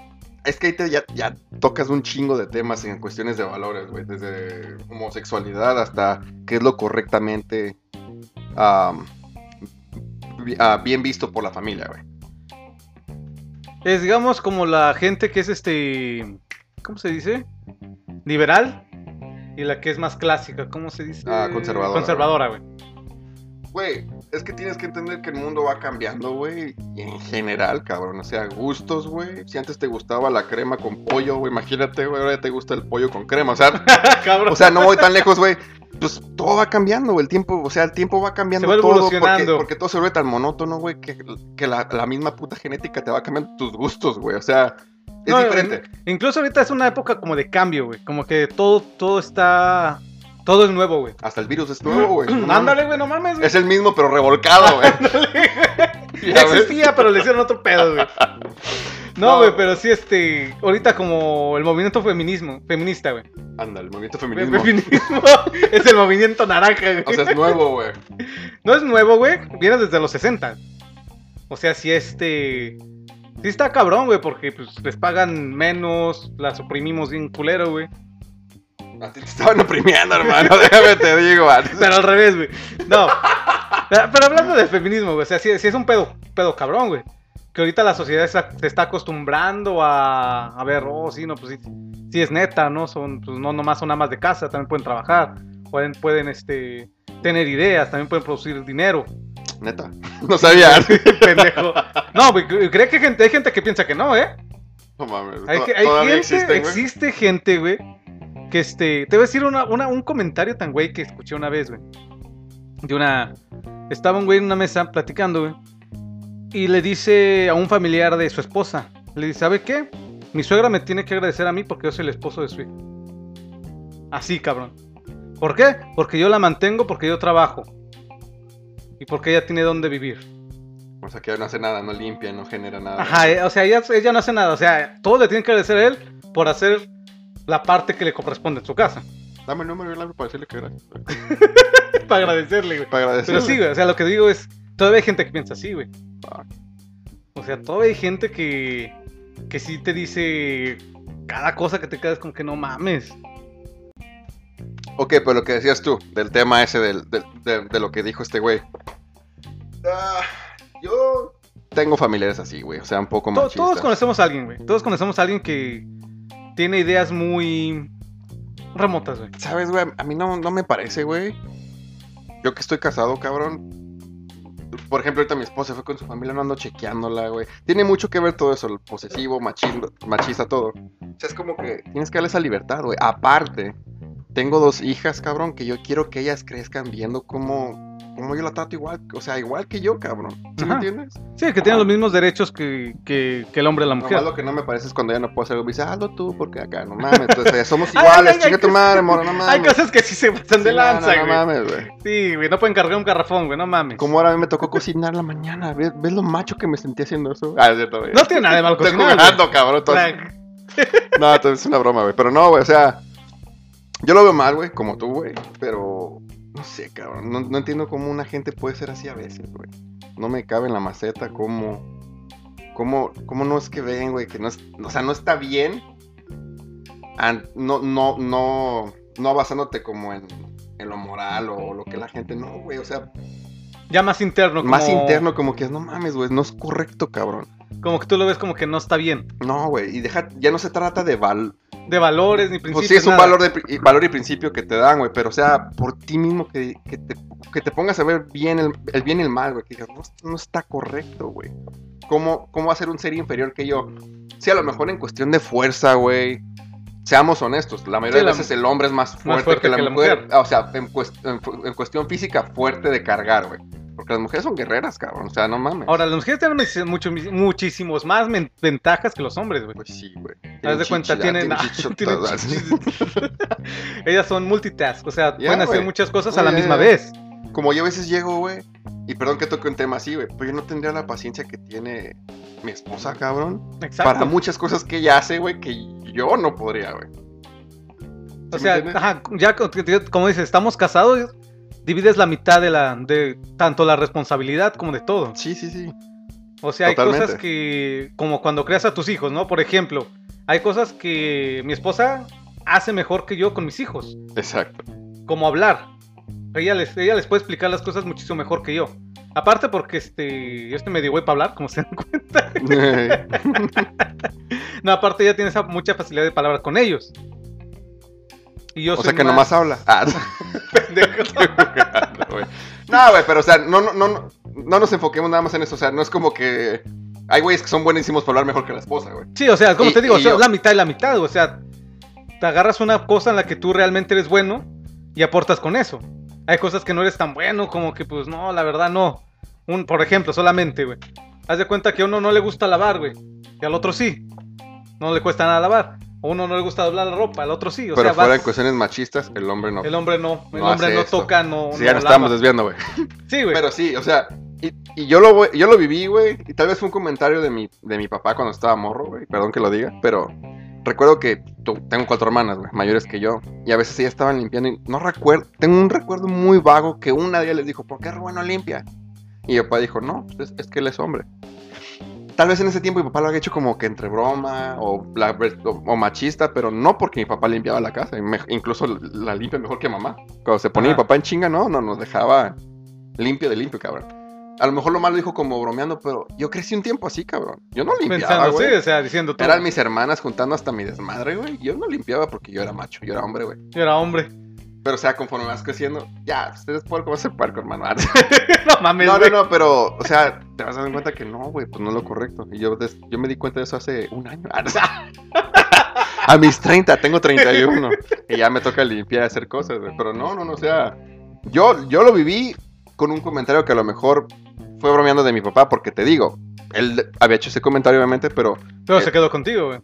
es que ahí te, ya, ya tocas un chingo de temas en cuestiones de valores, güey. Desde homosexualidad hasta qué es lo correctamente ah, bien visto por la familia, güey. Es, digamos, como la gente que es este. ¿Cómo se dice? Liberal. Y la que es más clásica, ¿cómo se dice? Ah, conservadora. Conservadora, güey. Güey, es que tienes que entender que el mundo va cambiando, güey. Y en general, cabrón. O sea, gustos, güey. Si antes te gustaba la crema con pollo, güey, imagínate, güey, ahora ya te gusta el pollo con crema. O sea, Cabrón. o sea, no voy tan lejos, güey. Pues todo va cambiando, güey. El tiempo, o sea, el tiempo va cambiando Se va todo. Porque, porque todo se vuelve tan monótono, güey, que, que la, la misma puta genética te va cambiando tus gustos, güey. O sea, es No, diferente. Incluso ahorita es una época como de cambio, güey. Como que todo, todo está. Todo es nuevo, güey. Hasta el virus es nuevo, güey. No. Ándale, güey, no mames, güey. Es el mismo, pero revolcado, güey. Ya existía, pero le hicieron otro pedo, güey. No. No, güey, pero sí, este. Ahorita como el movimiento feminismo, feminista, güey. Anda, el movimiento El feminismo. feminismo es el movimiento naranja, güey. O sea, es nuevo, güey. No es nuevo, güey. Viene desde los 60. O sea, si este. Sí está cabrón, güey, porque pues les pagan menos, las oprimimos bien culero, güey. A ti te estaban oprimiendo, hermano. Déjame te digo. antes. Pero al revés, güey. No. Pero hablando del feminismo, güey. O sea, sí, sí es un pedo, pedo cabrón, güey. Que ahorita la sociedad se está acostumbrando a, a ver, oh, sí, no, pues sí, sí es neta, ¿no? Son, pues no nomás son amas de casa, también pueden trabajar, pueden, pueden, este, tener ideas, también pueden producir dinero. Neta. No sabía. Pendejo. No, güey, creo que hay gente, hay gente que piensa que no, ¿eh? No mames. Hay, gente, existen, existe gente, güey, que este, te voy a decir una, una- un comentario tan güey que escuché una vez, güey. De una, estaba un güey en una mesa platicando, güey, y le dice a un familiar de su esposa, le dice, ¿sabe qué? Mi suegra me tiene que agradecer a mí porque yo soy el esposo de su hijo. Así, cabrón. ¿Por qué? Porque yo la mantengo, porque yo trabajo. y porque ella tiene dónde vivir. O sea, que no hace nada, no limpia, no genera nada. Ajá, eh, o sea, ella, ella no hace nada. O sea, todo le tiene que agradecer a él por hacer la parte que le corresponde en su casa. Dame el número y el para decirle que gracias. Para agradecerle, güey. Para agradecerle. Pero sí, güey, o sea, lo que digo es, todavía hay gente que piensa así, güey. O sea, todavía hay gente que, que sí te dice cada cosa que te quedas con que no mames. Ok, pero lo que decías tú, del tema ese del, del- de, de lo que dijo este güey. Ah, yo tengo familiares así, güey. O sea, un poco To- machistas. todos conocemos a alguien, güey. Todos conocemos a alguien que tiene ideas muy remotas, güey. ¿Sabes, güey? A mí no, no me parece, güey. Yo que estoy casado, cabrón. Por ejemplo, ahorita mi esposa fue con su familia, no ando chequeándola, güey. Tiene mucho que ver todo eso, el posesivo, machista, machista, todo. O sea, es como que tienes que darle esa libertad, güey. Aparte, tengo dos hijas, cabrón, que yo quiero que ellas crezcan viendo cómo, cómo yo la trato igual, o sea, igual que yo, cabrón. ¿Sí me entiendes? Sí, que tienen los mismos derechos que, que- que el hombre y la mujer. Nomás lo que no me parece es cuando ella no puede hacer algo, me dice, hazlo tú, porque acá, no mames, entonces somos iguales, chinga tu madre, moro, no mames. Hay cosas que sí se pasan de Sí, no, lanza, no, no, güey. mames, güey. Sí, güey, no pueden cargar un garrafón, güey, no mames. Como ahora a mí me tocó cocinar la mañana. ¿Ves, ves lo macho que me sentí haciendo eso? Ah, es cierto, güey. No tiene nada de Estoy cocinar, cabrón. todo- No, todo es una broma, güey. Pero no, güey, o sea. Yo lo veo mal, güey, como tú, güey. Pero. No sé, cabrón. No, no entiendo cómo una gente puede ser así a veces, güey. No me cabe en la maceta cómo. Cómo, cómo no es que ven, güey, que no es. O sea, no está bien. no, no, no. No basándote como en, en lo moral o lo que la gente. No, güey, o sea, Ya más interno. más como- interno, como que no mames, güey, no es correcto, cabrón. Como que tú lo ves como que no está bien. No, güey, y deja, ya no se trata de val. De valores ni principios. Pues sí, es un nada. valor, de, valor y principio que te dan, güey, pero o sea, por ti mismo que, que te, que te pongas a ver bien el, el bien y el mal, güey, que digas, no, no está correcto, güey. ¿Cómo, ¿Cómo va a ser un ser inferior que yo? Sí, a lo mejor en cuestión de fuerza, güey. Seamos honestos, la mayoría Sí, de la- veces el hombre es más fuerte, fuerte que, la, que la mujer. mujer. Ah, O sea, en, cuest- en fu- en cuestión física, fuerte de cargar, güey. Porque las mujeres son guerreras, cabrón. O sea, no mames. Ahora, las mujeres tienen much- mucho- muchísimos más ventajas que los hombres, güey. Pues sí, güey. Haz de cuenta, tienen. tienen chichis. Ellas son multitask, o sea, Ya, pueden hacer muchas cosas a la misma vez. Como yo a veces llego, güey, y perdón que toque un tema así, güey, pero yo no tendría la paciencia que tiene mi esposa, cabrón. Exacto. Para muchas cosas que ella hace, güey, que yo no podría, güey. O ¿Sí me sea, ajá, ya co- como dices, estamos casados, divides la mitad de la de tanto la responsabilidad como de todo. Sí, sí, sí. O sea, hay cosas que como cuando creas a tus hijos, ¿no? Por ejemplo, hay cosas que mi esposa hace mejor que yo con mis hijos, Exacto. como hablar. Ella les, ella les puede explicar las cosas muchísimo mejor que yo. Aparte porque este, yo estoy medio güey para hablar, como se dan cuenta. No, aparte ella tiene esa mucha facilidad de palabras con ellos. Y yo o sea que más nomás habla. Ah, pendejo. güey. no, güey, pero o sea, no, no, no, no, no nos enfoquemos nada más en eso. O sea, no es como que hay güeyes que son buenísimos para hablar mejor que la esposa, güey. Sí, o sea, como Y- te digo, o y sea, yo- la mitad y la mitad, o sea, te agarras una cosa en la que tú realmente eres bueno y aportas con eso. Hay cosas que no eres tan bueno, como que pues no, la verdad no. Un, por ejemplo, solamente, güey. Haz de cuenta que a uno no le gusta lavar, güey. Y al otro sí. No le cuesta nada lavar. Uno no le gusta doblar la ropa, al otro sí. O pero sea, fuera vas- en cuestiones machistas, el hombre no. el hombre no. El No hombre no esto. toca, no. Sí, ya nos estamos desviando, güey. Sí, güey. Pero sí, o sea, y, y yo lo voy- yo lo viví, güey, y tal vez fue un comentario de mi, de mi papá cuando estaba morro, güey, perdón que lo diga, pero recuerdo que tengo cuatro hermanas, güey, mayores que yo, y a veces ellas estaban limpiando y no recuerdo, tengo un recuerdo muy vago que una de ellas les dijo, ¿por qué Rubén no limpia? Y mi papá dijo, no, es, es que él es hombre. Tal vez en ese tiempo mi papá lo había hecho como que entre broma o, la- o- o machista, pero no porque mi papá limpiaba la casa, me- incluso la limpia mejor que mamá. Cuando se ponía Ajá. mi papá en chinga, no, no, nos dejaba limpio de limpio, cabrón. A lo mejor lo malo dijo como bromeando, pero yo crecí un tiempo así, cabrón. Yo no limpiaba, Pensando, sí, o sea, diciendo. Eran mis hermanas juntando hasta mi desmadre, güey. Yo no limpiaba porque yo era macho, yo era hombre, güey. Yo era hombre. Pero, o sea, conforme vas creciendo, ya, ustedes vas a ser puerco, hermano. no mames, No, no, güey. no, pero, o sea, te vas a dar cuenta que no, güey, pues no es lo correcto. Y yo, des- yo me di cuenta de eso hace un año. A mis 30, tengo 31. Y ya me toca limpiar y hacer cosas, güey. Pero no, no, no, o sea, yo, yo lo viví con un comentario que a lo mejor fue bromeando de mi papá, porque te digo, él había hecho ese comentario, obviamente, pero Pero Eh, se quedó contigo, güey.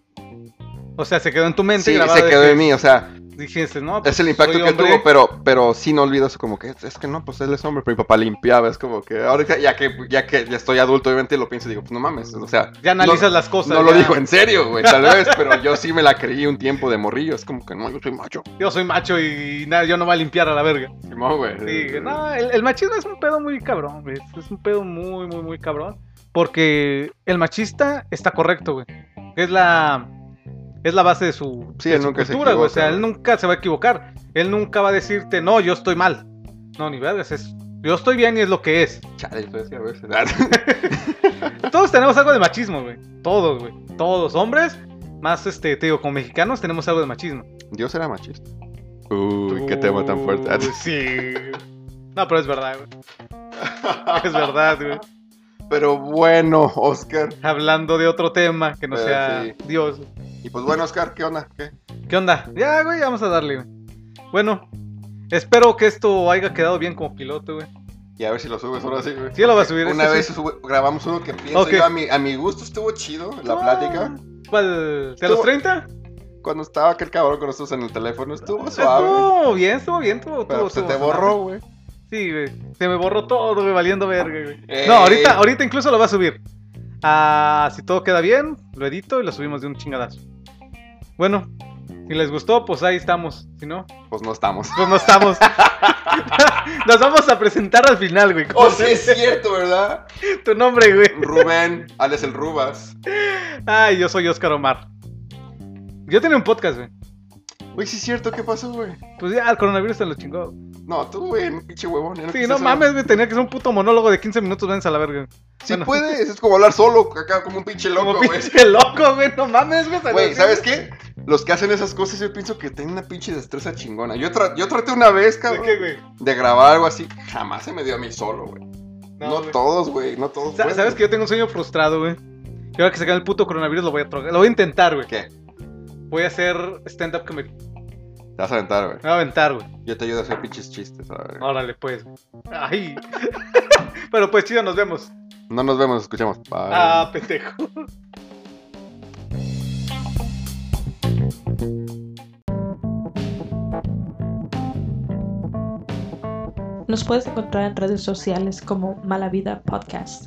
O sea, se quedó en tu mente sí, grabado se de quedó que- en mí, o sea, dijiste, no, Es el impacto soy que hombre. tuvo, pero, pero sí no olvido eso como que es que no, pues él es hombre, pero mi papá limpiaba, es como que ahora que- ya que ya que ya estoy adulto, obviamente lo pienso y digo, pues no mames, o sea, Ya analizas no, las cosas. no lo dijo en serio, güey, tal vez, pero yo sí me la creí un tiempo de morrillo, es como que no, yo soy macho. Yo soy macho y nada, yo no voy a limpiar a la verga. Simón, güey. Sí, no, el, el machismo es un pedo muy cabrón, güey. Es un pedo muy, muy, muy cabrón. Porque el machista está correcto, güey. Es la. Es la base de su, Sí, de él su nunca se cultura, güey. O sea, él nunca se va a equivocar. Él nunca va a decirte, no, yo estoy mal. No, ni vergas, es. Yo estoy bien y es lo que es. Chale, pues, a veces. Todos tenemos algo de machismo, güey. Todos, güey. Todos. Hombres, más este, te digo, como mexicanos, tenemos algo de machismo. Dios era machista. Uy, qué tema tan fuerte. Sí. No, pero es verdad, güey. Es verdad, güey. Pero bueno, Oscar. Hablando de otro tema que no Eh, sea sí. Dios. Y pues bueno, Oscar, ¿qué onda? ¿Qué? ¿Qué onda? Ya, güey, vamos a darle, güey. Bueno, espero que esto haya quedado bien como piloto, güey. Y a ver si lo subes ahora sí, güey. Sí, lo va a subir, Una este vez sí. sube- grabamos uno que pienso Ok. yo a mi, a mi gusto estuvo chido, la plática. ¿Cuál? ¿De los 30? Cuando estaba aquel cabrón con nosotros en el teléfono, estuvo suave. Estuvo bien, estuvo bien, estuvo, Pero estuvo- se te borró, güey. Sí, güey. Se me borró todo, güey, valiendo verga, güey. Ey. No, ahorita, ahorita incluso lo va a subir. Ah, si todo queda bien, lo edito y lo subimos de un chingadazo. Bueno, si les gustó, pues ahí estamos. Si no, Pues no estamos. pues no estamos. Nos vamos a presentar al final, güey. Oh, sí es cierto, ¿verdad? Tu nombre, güey. Rubén, alias el Rubas. Ay, yo soy Oscar Omar. Yo tenía un podcast, güey. Güey, sí es cierto, ¿qué pasó, güey? Pues ya, el coronavirus se lo chingó. No, tú, güey, un pinche huevón. Sí, no mames, güey. Tenía que ser un puto monólogo de 15 minutos, váyanse a la verga. Sí Bueno. puedes, es como hablar solo, acá como un pinche loco, Como güey. pinche loco, güey. No mames, güey. Güey, ¿sabes qué? Los que hacen esas cosas yo pienso que tienen una pinche destreza chingona. Yo, tra- yo traté una vez, ¿De cabrón, qué, güey? de grabar algo así. Jamás se me dio a mí solo, güey. No, güey. todos, güey, no todos. ¿Sabes que yo tengo un sueño frustrado, güey? Y ahora que se acabe el puto coronavirus lo voy a trocar. Lo voy a intentar, güey. ¿Qué? Voy a hacer stand-up comedy. Te vas a aventar, güey. Me voy a aventar, güey. Yo te ayudo a hacer pinches chistes, ¿sabes? Órale, pues. Ay. Pero pues, chido, nos vemos. No nos vemos, nos escuchamos. Bye. Ah, pendejo. Nos puedes encontrar en redes sociales como Mala Vida Podcast.